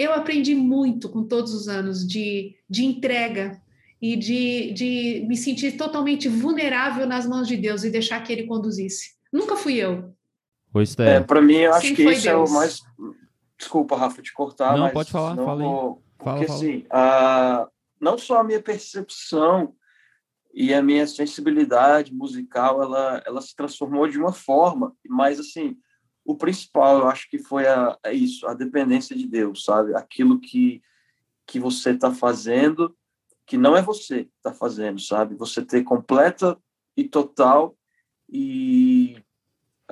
eu aprendi muito com todos os anos de, de entrega e de, de me sentir totalmente vulnerável nas mãos de Deus e deixar que Ele conduzisse. Nunca fui eu. Pois é. Para mim, eu acho Sim, que isso Deus. é o mais. Desculpa, Rafa, te cortar. Não, pode falar, não fala vou... Fala, Porque, fala. assim, a... não só a minha percepção e a minha sensibilidade musical, ela, ela se transformou de uma forma, mas, assim, o principal, eu acho que foi a, é isso, a dependência de Deus, sabe? Aquilo que, que você está fazendo, que não é você que está fazendo, sabe? Você ter completa e total e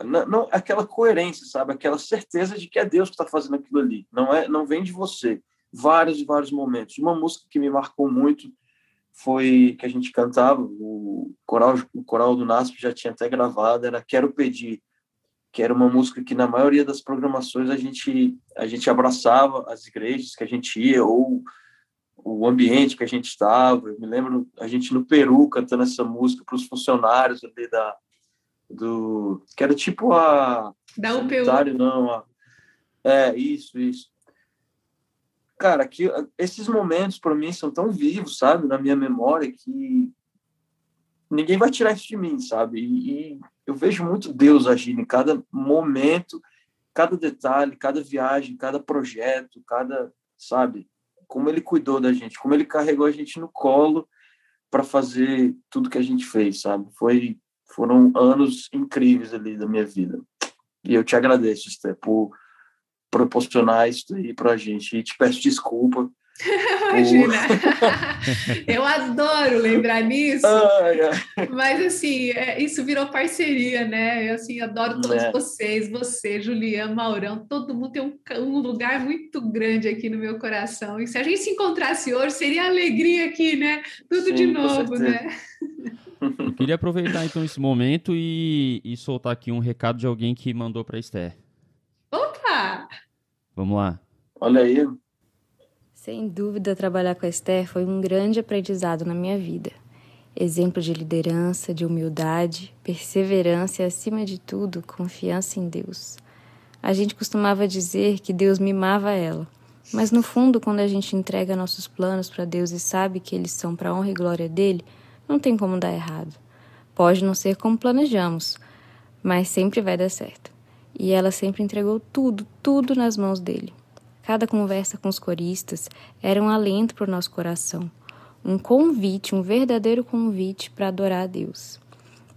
não, não, aquela coerência, sabe? Aquela certeza de que é Deus que está fazendo aquilo ali. Não é, não vem de você. Vários e vários momentos. Uma música que me marcou muito foi que a gente cantava, o coral, o coral do NASP já tinha até gravado, era Quero Pedir, que era uma música que na maioria das programações a gente a gente abraçava as igrejas que a gente ia ou o ambiente que a gente estava. Eu me lembro a gente no Peru cantando essa música para os funcionários ali da do que era tipo a da UPU. não, a, é isso, isso. Cara, que esses momentos para mim são tão vivos, sabe, na minha memória que ninguém vai tirar isso de mim, sabe? E, e eu vejo muito Deus agindo em cada momento, cada detalhe, cada viagem, cada projeto, cada, sabe? Como ele cuidou da gente, como ele carregou a gente no colo para fazer tudo que a gente fez, sabe? Foi foram anos incríveis ali da minha vida. E eu te agradeço, Esther, por proporcionar isso aí para a gente. E te peço desculpa Imagina. eu adoro lembrar nisso. Mas assim, é, isso virou parceria, né? Eu assim, adoro todos é. vocês, você, Juliana, Maurão, todo mundo tem um, um, lugar muito grande aqui no meu coração. E se a gente se encontrasse hoje, seria alegria aqui, né? Tudo Sim, de novo, né? Eu queria aproveitar então esse momento e, e soltar aqui um recado de alguém que mandou para Esther. Opa! Vamos lá. Olha aí, sem dúvida, trabalhar com a Esther foi um grande aprendizado na minha vida. Exemplo de liderança, de humildade, perseverança e, acima de tudo, confiança em Deus. A gente costumava dizer que Deus mimava ela, mas no fundo, quando a gente entrega nossos planos para Deus e sabe que eles são para a honra e glória dele, não tem como dar errado. Pode não ser como planejamos, mas sempre vai dar certo. E ela sempre entregou tudo, tudo nas mãos dele. Cada conversa com os coristas era um alento para o nosso coração, um convite, um verdadeiro convite para adorar a Deus.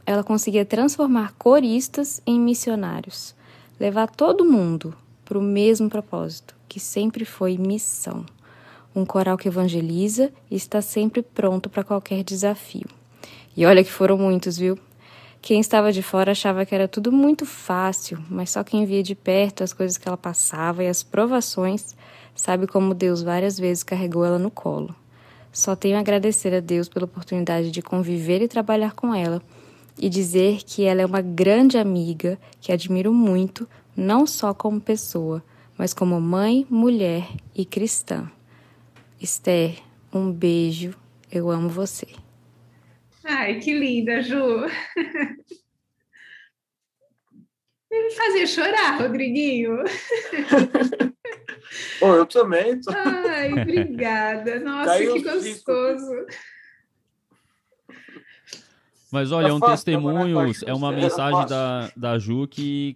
Ela conseguia transformar coristas em missionários, levar todo mundo para o mesmo propósito, que sempre foi missão. Um coral que evangeliza e está sempre pronto para qualquer desafio. E olha que foram muitos, viu? Quem estava de fora achava que era tudo muito fácil, mas só quem via de perto as coisas que ela passava e as provações sabe como Deus várias vezes carregou ela no colo. Só tenho a agradecer a Deus pela oportunidade de conviver e trabalhar com ela e dizer que ela é uma grande amiga que admiro muito, não só como pessoa, mas como mãe, mulher e cristã. Esther, um beijo, eu amo você. Ai, que linda, Ju. Me fazer chorar, Rodriguinho. oh, eu também. Tô... Ai, obrigada. Nossa, Caiu que gostoso. Mas olha, é um testemunho, é uma mensagem da, da Ju que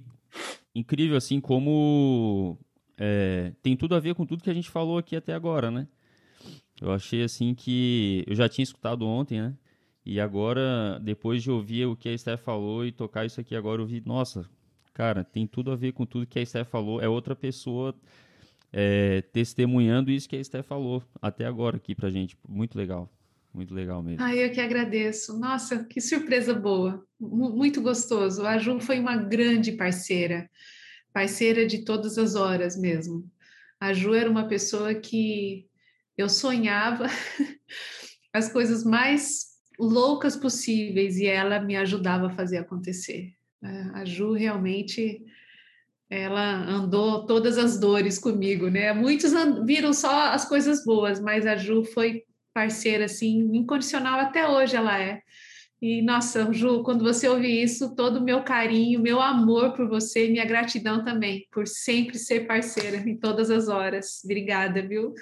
incrível, assim, como é, tem tudo a ver com tudo que a gente falou aqui até agora, né? Eu achei, assim, que... Eu já tinha escutado ontem, né? E agora, depois de ouvir o que a Steph falou e tocar isso aqui agora, eu vi, nossa, cara, tem tudo a ver com tudo que a Steph falou. É outra pessoa é, testemunhando isso que a Steph falou até agora aqui pra gente. Muito legal. Muito legal mesmo. Ai, eu que agradeço. Nossa, que surpresa boa. Muito gostoso. A Ju foi uma grande parceira. Parceira de todas as horas mesmo. A Ju era uma pessoa que eu sonhava as coisas mais loucas possíveis e ela me ajudava a fazer acontecer. É, a Ju realmente ela andou todas as dores comigo, né? Muitos viram só as coisas boas, mas a Ju foi parceira assim incondicional até hoje ela é. E nossa, Ju, quando você ouvir isso, todo o meu carinho, meu amor por você, minha gratidão também por sempre ser parceira em todas as horas. Obrigada, viu?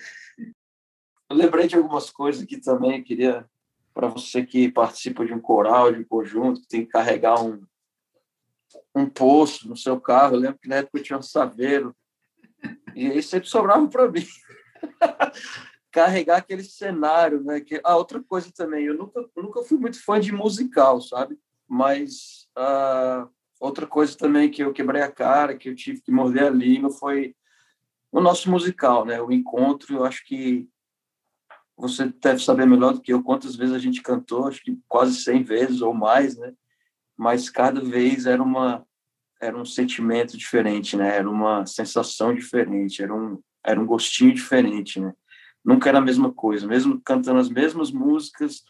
Eu lembrei de algumas coisas que também queria para você que participa de um coral, de um conjunto, que tem que carregar um, um poço no seu carro. Eu lembro que na época eu tinha um saveiro, e aí sempre sobrava para mim. carregar aquele cenário, né? Que, ah, outra coisa também, eu nunca, nunca fui muito fã de musical, sabe? Mas ah, outra coisa também que eu quebrei a cara, que eu tive que morder a língua, foi o nosso musical, né? O encontro. Eu acho que você deve saber melhor do que eu quantas vezes a gente cantou, acho que quase 100 vezes ou mais, né? Mas cada vez era uma era um sentimento diferente, né? Era uma sensação diferente, era um era um gostinho diferente, né? Nunca era a mesma coisa, mesmo cantando as mesmas músicas,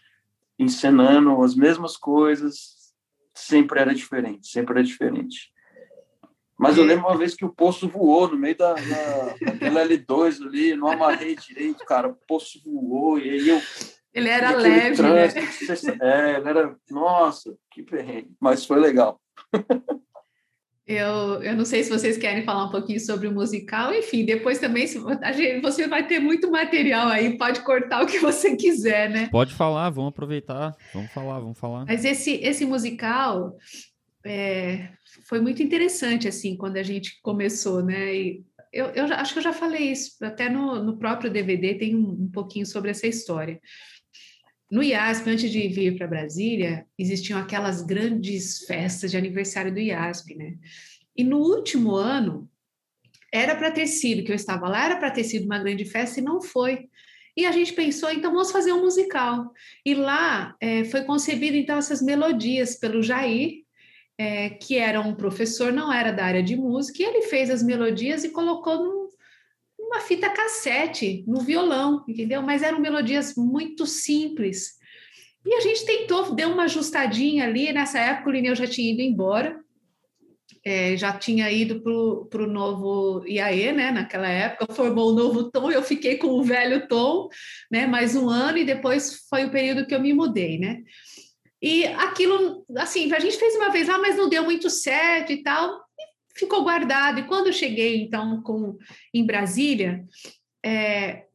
encenando as mesmas coisas, sempre era diferente, sempre era diferente. Mas eu lembro uma vez que o poço voou no meio da, da daquele L2 ali, não amarrei direito, cara. O poço voou e aí eu. Ele era leve, né? trânsito, né? É, ele era. Nossa, que perrengue. Mas foi legal. Eu, eu não sei se vocês querem falar um pouquinho sobre o musical, enfim, depois também gente, você vai ter muito material aí, pode cortar o que você quiser, né? Pode falar, vamos aproveitar, vamos falar, vamos falar. Mas esse, esse musical é, foi muito interessante, assim, quando a gente começou, né? E eu, eu acho que eu já falei isso, até no, no próprio DVD tem um, um pouquinho sobre essa história. No IASP, antes de vir para Brasília, existiam aquelas grandes festas de aniversário do IASP, né? E no último ano, era para ter sido, que eu estava lá, era para ter sido uma grande festa e não foi. E a gente pensou, então vamos fazer um musical. E lá é, foi concebido, então, essas melodias pelo Jair, é, que era um professor, não era da área de música, e ele fez as melodias e colocou num, uma fita cassete no violão, entendeu? Mas eram melodias muito simples. E a gente tentou, deu uma ajustadinha ali. Nessa época, o Lineu já tinha ido embora, é, já tinha ido para o novo IAE, né? Naquela época, formou o novo tom, eu fiquei com o velho tom, né? Mais um ano, e depois foi o período que eu me mudei, né? E aquilo, assim, a gente fez uma vez lá, mas não deu muito certo e tal ficou guardado. E quando eu cheguei, então, com, em Brasília, é,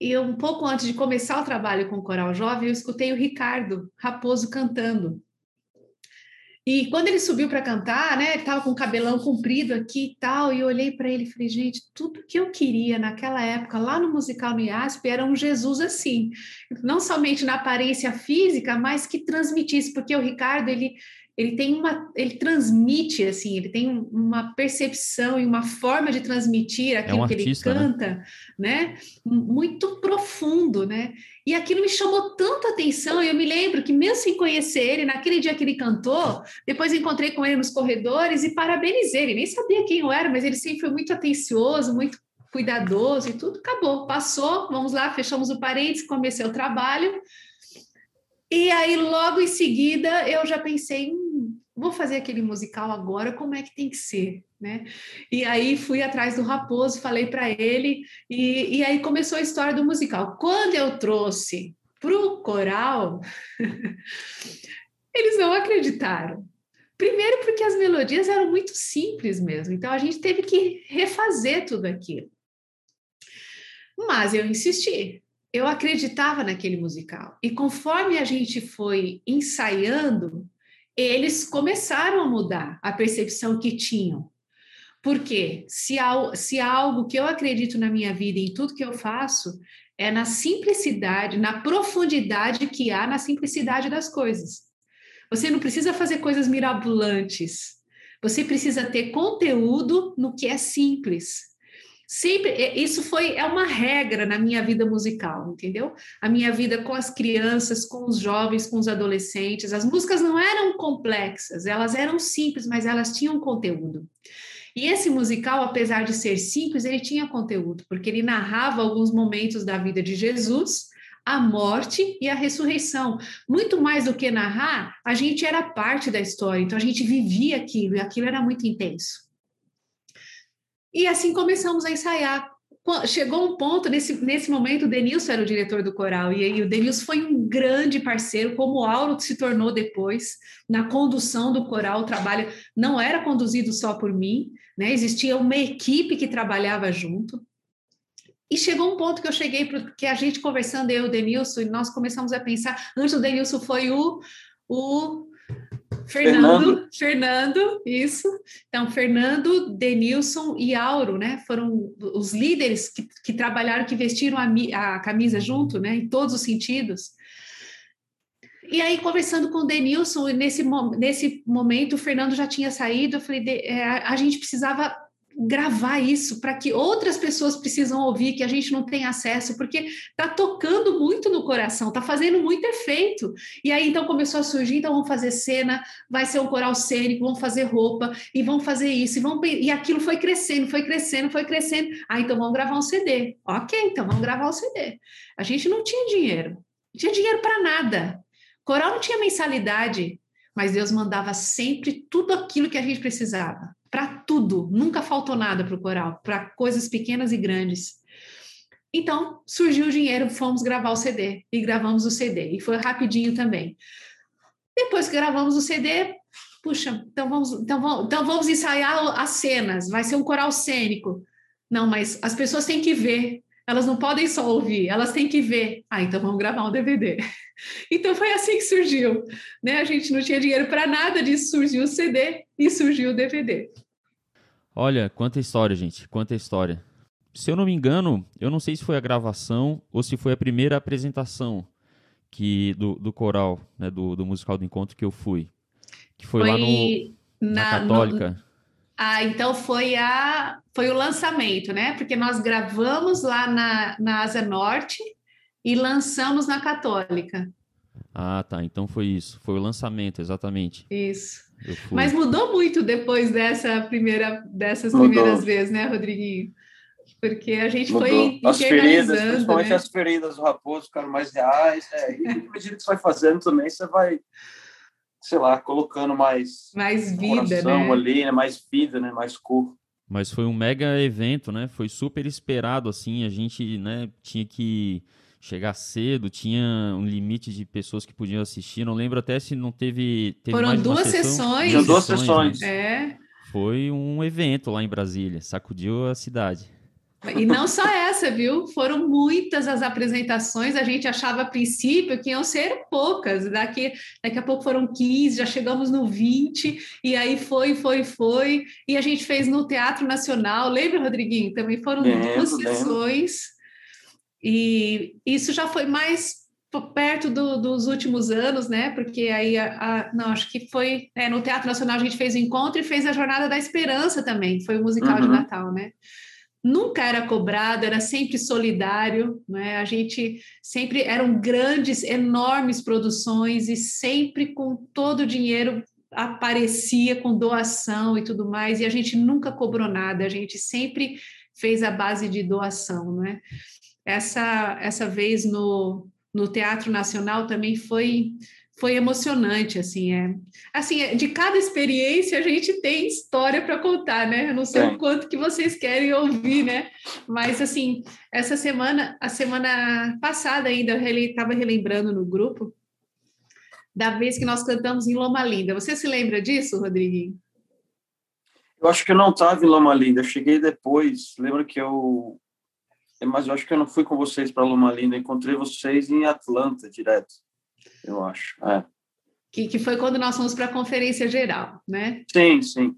e um pouco antes de começar o trabalho com o Coral Jovem, eu escutei o Ricardo Raposo cantando. E quando ele subiu para cantar, né, ele estava com o cabelão comprido aqui e tal, e eu olhei para ele e falei, gente, tudo que eu queria naquela época, lá no musical no IASP, era um Jesus assim, não somente na aparência física, mas que transmitisse, porque o Ricardo, ele, ele tem uma, ele transmite assim, ele tem uma percepção e uma forma de transmitir aquilo é um que artista, ele né? canta, né? né? Muito profundo, né? E aquilo me chamou tanta atenção. Eu me lembro que mesmo sem conhecer ele, naquele dia que ele cantou, depois encontrei com ele nos corredores e parabenizei. Ele nem sabia quem eu era, mas ele sempre foi muito atencioso, muito cuidadoso e tudo. Acabou, passou. Vamos lá, fechamos o parênteses, comecei o trabalho. E aí, logo em seguida, eu já pensei, hum, vou fazer aquele musical agora, como é que tem que ser, né? E aí fui atrás do Raposo, falei para ele, e, e aí começou a história do musical. Quando eu trouxe para o coral, eles não acreditaram. Primeiro, porque as melodias eram muito simples mesmo, então a gente teve que refazer tudo aquilo. Mas eu insisti, eu acreditava naquele musical. E conforme a gente foi ensaiando, eles começaram a mudar a percepção que tinham. Porque se há, se há algo que eu acredito na minha vida em tudo que eu faço, é na simplicidade, na profundidade que há na simplicidade das coisas. Você não precisa fazer coisas mirabolantes. Você precisa ter conteúdo no que é simples. Sempre, é, isso foi é uma regra na minha vida musical, entendeu? A minha vida com as crianças, com os jovens, com os adolescentes. As músicas não eram complexas, elas eram simples, mas elas tinham conteúdo. E esse musical, apesar de ser simples, ele tinha conteúdo, porque ele narrava alguns momentos da vida de Jesus, a morte e a ressurreição. Muito mais do que narrar, a gente era parte da história, então a gente vivia aquilo, e aquilo era muito intenso. E assim começamos a ensaiar. Chegou um ponto, nesse, nesse momento, o Denilson era o diretor do coral, e aí o Denilson foi um grande parceiro, como o Auro se tornou depois, na condução do coral. O trabalho não era conduzido só por mim, né? existia uma equipe que trabalhava junto. E chegou um ponto que eu cheguei, que a gente conversando, eu e o Denilson, e nós começamos a pensar. Antes do Denilson foi o, o Fernando, Fernando, isso. Então, Fernando, Denilson e Auro, né? Foram os líderes que, que trabalharam, que vestiram a, a camisa junto, né? Em todos os sentidos. E aí, conversando com o Denilson, nesse, nesse momento, o Fernando já tinha saído, eu falei, é, a gente precisava gravar isso para que outras pessoas precisam ouvir, que a gente não tem acesso, porque tá tocando muito no coração, tá fazendo muito efeito. E aí então começou a surgir, então vamos fazer cena, vai ser um coral cênico, vamos fazer roupa e vamos fazer isso e vamos e aquilo foi crescendo, foi crescendo, foi crescendo. Ah, então vamos gravar um CD. OK, então vamos gravar um CD. A gente não tinha dinheiro. Não tinha dinheiro para nada. Coral não tinha mensalidade, mas Deus mandava sempre tudo aquilo que a gente precisava para tudo, nunca faltou nada para o coral, para coisas pequenas e grandes. Então, surgiu o dinheiro, fomos gravar o CD e gravamos o CD, e foi rapidinho também. Depois que gravamos o CD, puxa, então vamos, então vamos, então vamos ensaiar as cenas, vai ser um coral cênico. Não, mas as pessoas têm que ver, elas não podem só ouvir, elas têm que ver. Ah, então vamos gravar um DVD. Então foi assim que surgiu, né? A gente não tinha dinheiro para nada disso, surgiu o CD e surgiu o DVD. Olha, quanta história, gente, quanta história. Se eu não me engano, eu não sei se foi a gravação ou se foi a primeira apresentação que do, do coral, né, do, do musical do encontro que eu fui. Que foi, foi lá no, na, na Católica. No, ah, então foi, a, foi o lançamento, né? Porque nós gravamos lá na, na Asa Norte e lançamos na Católica. Ah, tá. Então foi isso. Foi o lançamento, exatamente. Isso. Mas mudou muito depois dessa primeira, dessas mudou. primeiras vezes, né, Rodriguinho? Porque a gente mudou. foi as feridas, principalmente né? as feridas do raposo ficaram mais reais. É, e à medida que você vai fazendo também, você vai, sei lá, colocando mais mais vida, né? ali, né? Mais vida, né? Mais cor. Mas foi um mega evento, né? Foi super esperado, assim. A gente, né? Tinha que chegar cedo, tinha um limite de pessoas que podiam assistir. Não lembro até se não teve. teve Foram duas sessões. Duas sessões. Né? É. Foi um evento lá em Brasília, sacudiu a cidade. E não só essa, viu? Foram muitas as apresentações. A gente achava a princípio que iam ser poucas. Daqui, daqui a pouco foram 15, já chegamos no 20, e aí foi, foi, foi. E a gente fez no Teatro Nacional. Lembra, Rodriguinho? Também foram lembro, duas sessões. E isso já foi mais perto do, dos últimos anos, né? Porque aí, a, a, não, acho que foi é, no Teatro Nacional a gente fez o encontro e fez a Jornada da Esperança também, foi o musical uhum. de Natal, né? Nunca era cobrado, era sempre solidário, né? A gente sempre eram grandes, enormes produções e sempre com todo o dinheiro aparecia com doação e tudo mais, e a gente nunca cobrou nada, a gente sempre fez a base de doação, né? essa, essa vez no, no Teatro Nacional também foi foi emocionante, assim, é. Assim, é, de cada experiência a gente tem história para contar, né? Eu não sei é. o quanto que vocês querem ouvir, né? Mas, assim, essa semana, a semana passada ainda, eu estava relembrando no grupo da vez que nós cantamos em Loma Linda. Você se lembra disso, Rodriguinho? Eu acho que eu não estava em Loma Linda, eu cheguei depois. Lembro que eu mas eu acho que eu não fui com vocês para Loma Linda, encontrei vocês em Atlanta direto, eu acho. É. Que, que foi quando nós fomos para a conferência geral, né? Sim, sim.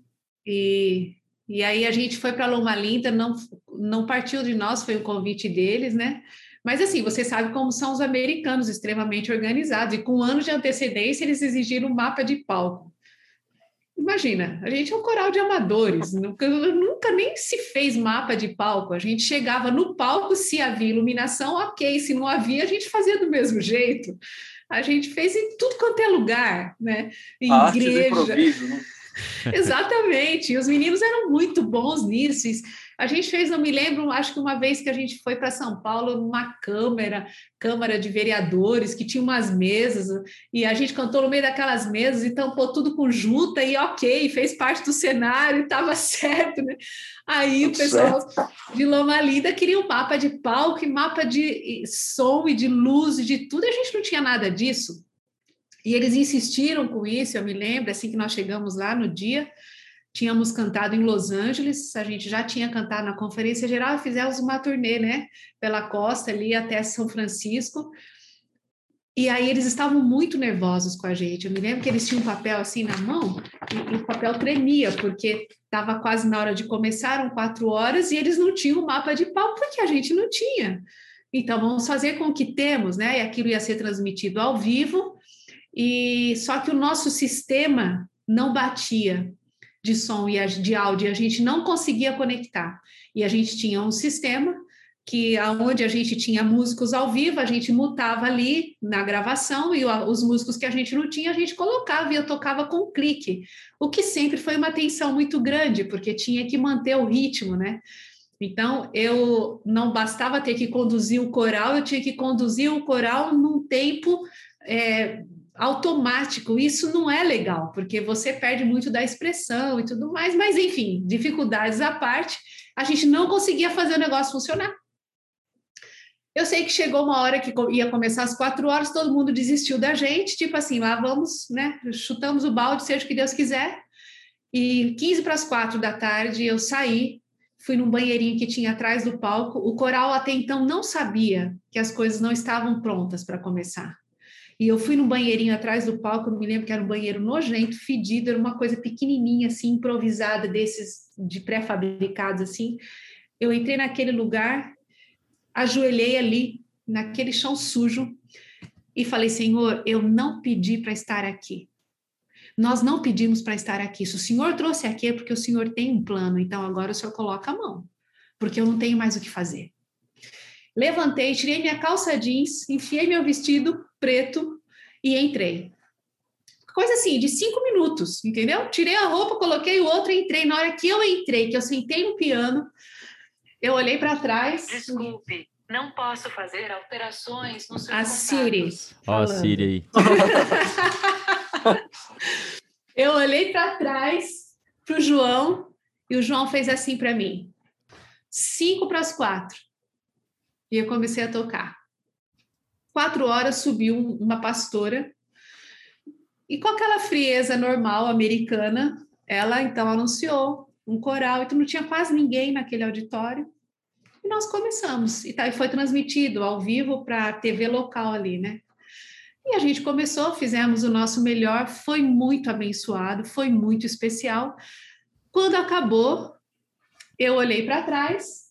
E, e aí a gente foi para Loma Linda, não, não partiu de nós, foi o convite deles, né? Mas assim, você sabe como são os americanos, extremamente organizados, e com anos de antecedência eles exigiram um mapa de palco. Imagina, a gente é um coral de amadores, nunca, nunca nem se fez mapa de palco. A gente chegava no palco, se havia iluminação, ok, se não havia, a gente fazia do mesmo jeito. A gente fez em tudo quanto é lugar, né? Em a igreja. Né? Exatamente, e os meninos eram muito bons nisso. A gente fez, não me lembro, acho que uma vez que a gente foi para São Paulo, numa câmara, Câmara de Vereadores, que tinha umas mesas, e a gente cantou no meio daquelas mesas e tampou tudo com junta, e ok, fez parte do cenário, estava certo, né? Aí o pessoal certo. de Loma Linda queria um mapa de palco, e mapa de som e de luz e de tudo, a gente não tinha nada disso. E eles insistiram com isso, eu me lembro, assim que nós chegamos lá no dia, tínhamos cantado em Los Angeles, a gente já tinha cantado na Conferência Geral fizemos uma turnê, né, pela costa ali até São Francisco. E aí eles estavam muito nervosos com a gente. Eu me lembro que eles tinham um papel assim na mão e, e o papel tremia, porque estava quase na hora de começar, eram quatro horas, e eles não tinham o mapa de pau, porque a gente não tinha. Então, vamos fazer com o que temos, né? E aquilo ia ser transmitido ao vivo, e só que o nosso sistema não batia. de som e de áudio, a gente não conseguia conectar. E a gente tinha um sistema que aonde a gente tinha músicos ao vivo, a gente mutava ali na gravação e os músicos que a gente não tinha, a gente colocava e eu tocava com clique, o que sempre foi uma tensão muito grande, porque tinha que manter o ritmo, né? Então, eu não bastava ter que conduzir o coral, eu tinha que conduzir o coral num tempo é, automático. Isso não é legal, porque você perde muito da expressão e tudo mais, mas enfim, dificuldades à parte, a gente não conseguia fazer o negócio funcionar. Eu sei que chegou uma hora que ia começar às quatro horas, todo mundo desistiu da gente, tipo assim, lá vamos, né? Chutamos o balde, seja o que Deus quiser. E 15 para as quatro da tarde eu saí, fui num banheirinho que tinha atrás do palco. O coral até então não sabia que as coisas não estavam prontas para começar. E eu fui num banheirinho atrás do palco, eu me lembro que era um banheiro nojento, fedido, era uma coisa pequenininha, assim, improvisada, desses de pré-fabricados, assim. Eu entrei naquele lugar ajoelhei ali, naquele chão sujo, e falei: Senhor, eu não pedi para estar aqui. Nós não pedimos para estar aqui. Se o Senhor trouxe aqui é porque o Senhor tem um plano, então agora o Senhor coloca a mão, porque eu não tenho mais o que fazer. Levantei, tirei minha calça jeans, enfiei meu vestido preto e entrei. Coisa assim, de cinco minutos, entendeu? Tirei a roupa, coloquei o outro, entrei. Na hora que eu entrei, que eu sentei no piano, eu olhei para trás. Desculpe, não posso fazer alterações no seu A Siri. Ó, a Siri aí. eu olhei para trás para o João e o João fez assim para mim. Cinco para as quatro. E eu comecei a tocar. Quatro horas subiu uma pastora e com aquela frieza normal americana, ela então anunciou um coral, então não tinha quase ninguém naquele auditório. E nós começamos, e, tá, e foi transmitido ao vivo para a TV local ali, né? E a gente começou, fizemos o nosso melhor, foi muito abençoado, foi muito especial. Quando acabou, eu olhei para trás,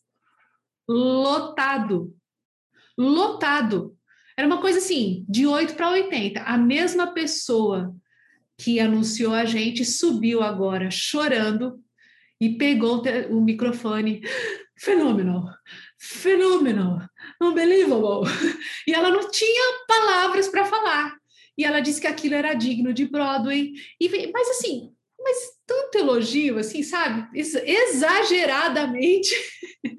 lotado, lotado. Era uma coisa assim, de 8 para 80. A mesma pessoa que anunciou a gente subiu agora chorando e pegou o microfone. Fenômeno, fenômeno, unbelievable. E ela não tinha palavras para falar. E ela disse que aquilo era digno de Broadway. E, mas assim, mas tanto elogio, assim, sabe? Exageradamente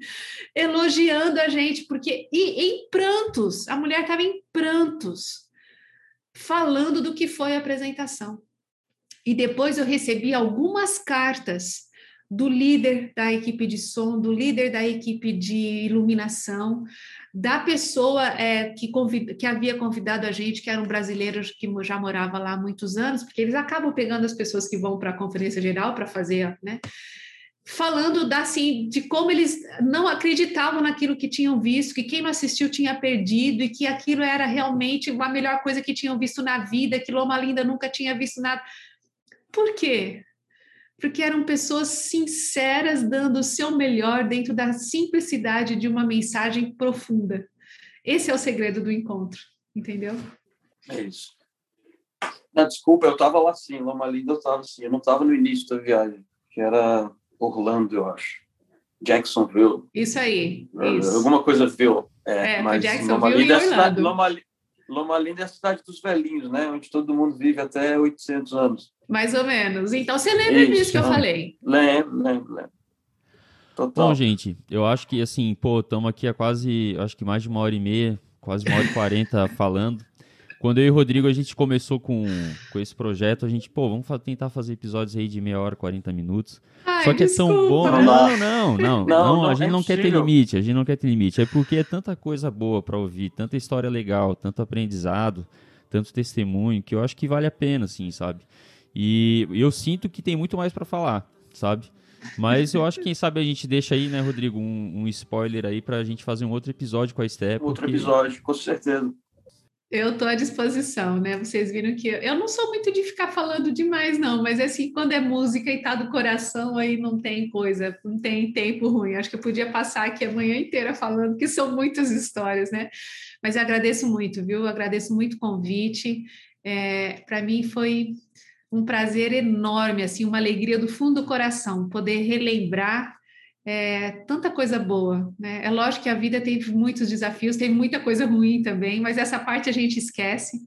elogiando a gente, porque e em prantos, a mulher estava em prantos, falando do que foi a apresentação. E depois eu recebi algumas cartas do líder da equipe de som, do líder da equipe de iluminação, da pessoa é, que, convid, que havia convidado a gente, que era um brasileiro que já morava lá há muitos anos, porque eles acabam pegando as pessoas que vão para a conferência geral para fazer, né? Falando da, assim, de como eles não acreditavam naquilo que tinham visto, que quem não assistiu tinha perdido e que aquilo era realmente a melhor coisa que tinham visto na vida, que Loma Linda nunca tinha visto nada. Por quê? porque eram pessoas sinceras dando o seu melhor dentro da simplicidade de uma mensagem profunda. Esse é o segredo do encontro, entendeu? É isso. Não, desculpa, eu estava lá sim, Loma Linda eu estava assim, eu não estava no início da viagem, que era Orlando, eu acho. Jacksonville. Isso aí. É, isso. Alguma coisa viu. É, é mas Jacksonville Loma Linda e Orlando. É a cidade, Loma, Loma Linda é a cidade dos velhinhos, né? Onde todo mundo vive até 800 anos. Mais ou menos. Então você lembra Isso, disso que eu falei? Lembro, lembro, lembro. Total. Bom, gente, eu acho que assim, pô, estamos aqui há quase, acho que mais de uma hora e meia, quase uma hora e quarenta falando. Quando eu e o Rodrigo a gente começou com, com esse projeto, a gente, pô, vamos tentar fazer episódios aí de meia hora, 40 minutos. Ai, Só que desculpa. é tão bom. Não, não, não, não, não, a gente é não quer ter limite, a gente não quer ter limite. É porque é tanta coisa boa para ouvir, tanta história legal, tanto aprendizado, tanto testemunho, que eu acho que vale a pena, assim, sabe? E eu sinto que tem muito mais para falar, sabe? Mas eu acho que quem sabe a gente deixa aí, né, Rodrigo, um, um spoiler aí pra gente fazer um outro episódio com a Step. Outro porque... episódio, com certeza. Eu estou à disposição, né? Vocês viram que eu, eu não sou muito de ficar falando demais, não, mas assim, quando é música e tá do coração, aí não tem coisa, não tem tempo ruim. Acho que eu podia passar aqui a manhã inteira falando, que são muitas histórias, né? Mas eu agradeço muito, viu? Eu agradeço muito o convite. É, Para mim foi um prazer enorme, assim, uma alegria do fundo do coração, poder relembrar é, tanta coisa boa, né? É lógico que a vida tem muitos desafios, tem muita coisa ruim também, mas essa parte a gente esquece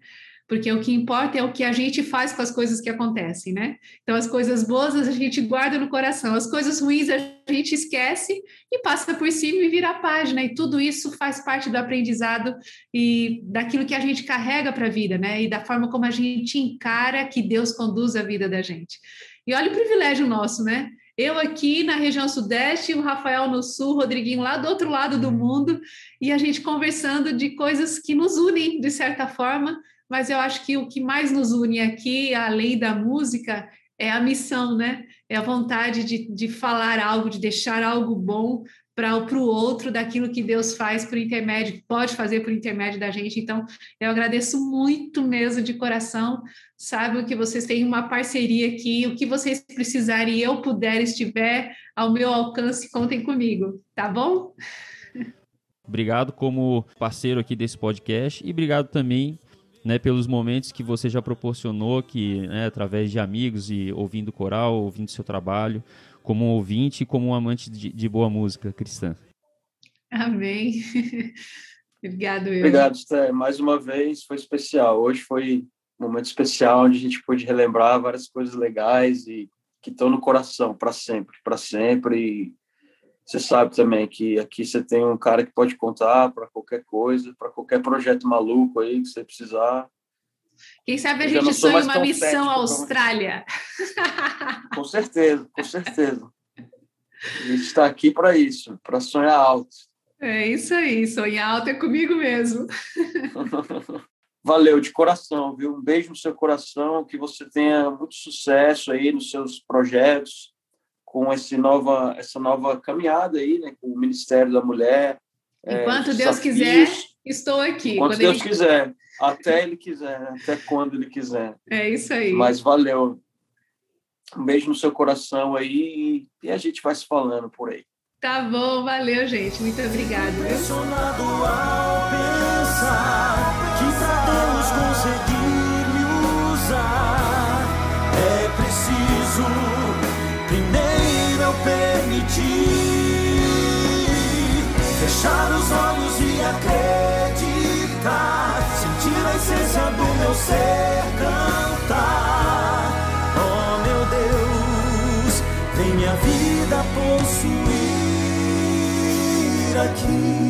porque o que importa é o que a gente faz com as coisas que acontecem, né? Então, as coisas boas a gente guarda no coração, as coisas ruins a gente esquece e passa por cima e vira a página, e tudo isso faz parte do aprendizado e daquilo que a gente carrega para a vida, né? E da forma como a gente encara que Deus conduz a vida da gente. E olha o privilégio nosso, né? Eu aqui na região sudeste, o Rafael no sul, o Rodriguinho lá do outro lado do mundo, e a gente conversando de coisas que nos unem de certa forma, mas eu acho que o que mais nos une aqui, além da música, é a missão, né? É a vontade de, de falar algo, de deixar algo bom para o outro daquilo que Deus faz por intermédio, pode fazer por intermédio da gente. Então, eu agradeço muito mesmo de coração. Sabe que vocês têm uma parceria aqui, o que vocês precisarem eu puder, estiver ao meu alcance, contem comigo, tá bom? Obrigado como parceiro aqui desse podcast e obrigado também né, pelos momentos que você já proporcionou, que né, através de amigos e ouvindo coral, ouvindo seu trabalho, como um ouvinte e como um amante de, de boa música cristã. Amém. Obrigado, eu. Obrigado, Sté. Mais uma vez, foi especial. Hoje foi um momento especial onde a gente pôde relembrar várias coisas legais e que estão no coração para sempre, para sempre. E você sabe também que aqui você tem um cara que pode contar para qualquer coisa, para qualquer projeto maluco aí que você precisar. Quem sabe a gente sonha uma missão à Austrália. Com certeza, com certeza. A gente está aqui para isso, para sonhar alto. É isso aí, sonhar alto é comigo mesmo. Valeu, de coração, viu? Um beijo no seu coração, que você tenha muito sucesso aí nos seus projetos, com esse nova, essa nova caminhada aí, né, com o Ministério da Mulher. Enquanto é, Deus quiser, estou aqui. Enquanto Deus ele... quiser, até Ele quiser, até quando Ele quiser. É isso aí. Mas valeu. Um beijo no seu coração aí e a gente vai se falando por aí. Tá bom, valeu, gente. Muito obrigada. Impressionado ao pensar que pra Deus conseguir me usar é preciso primeiro permitir fechar os olhos e acreditar, essência do meu ser cantar. Oh meu Deus, vem minha vida possuir aqui.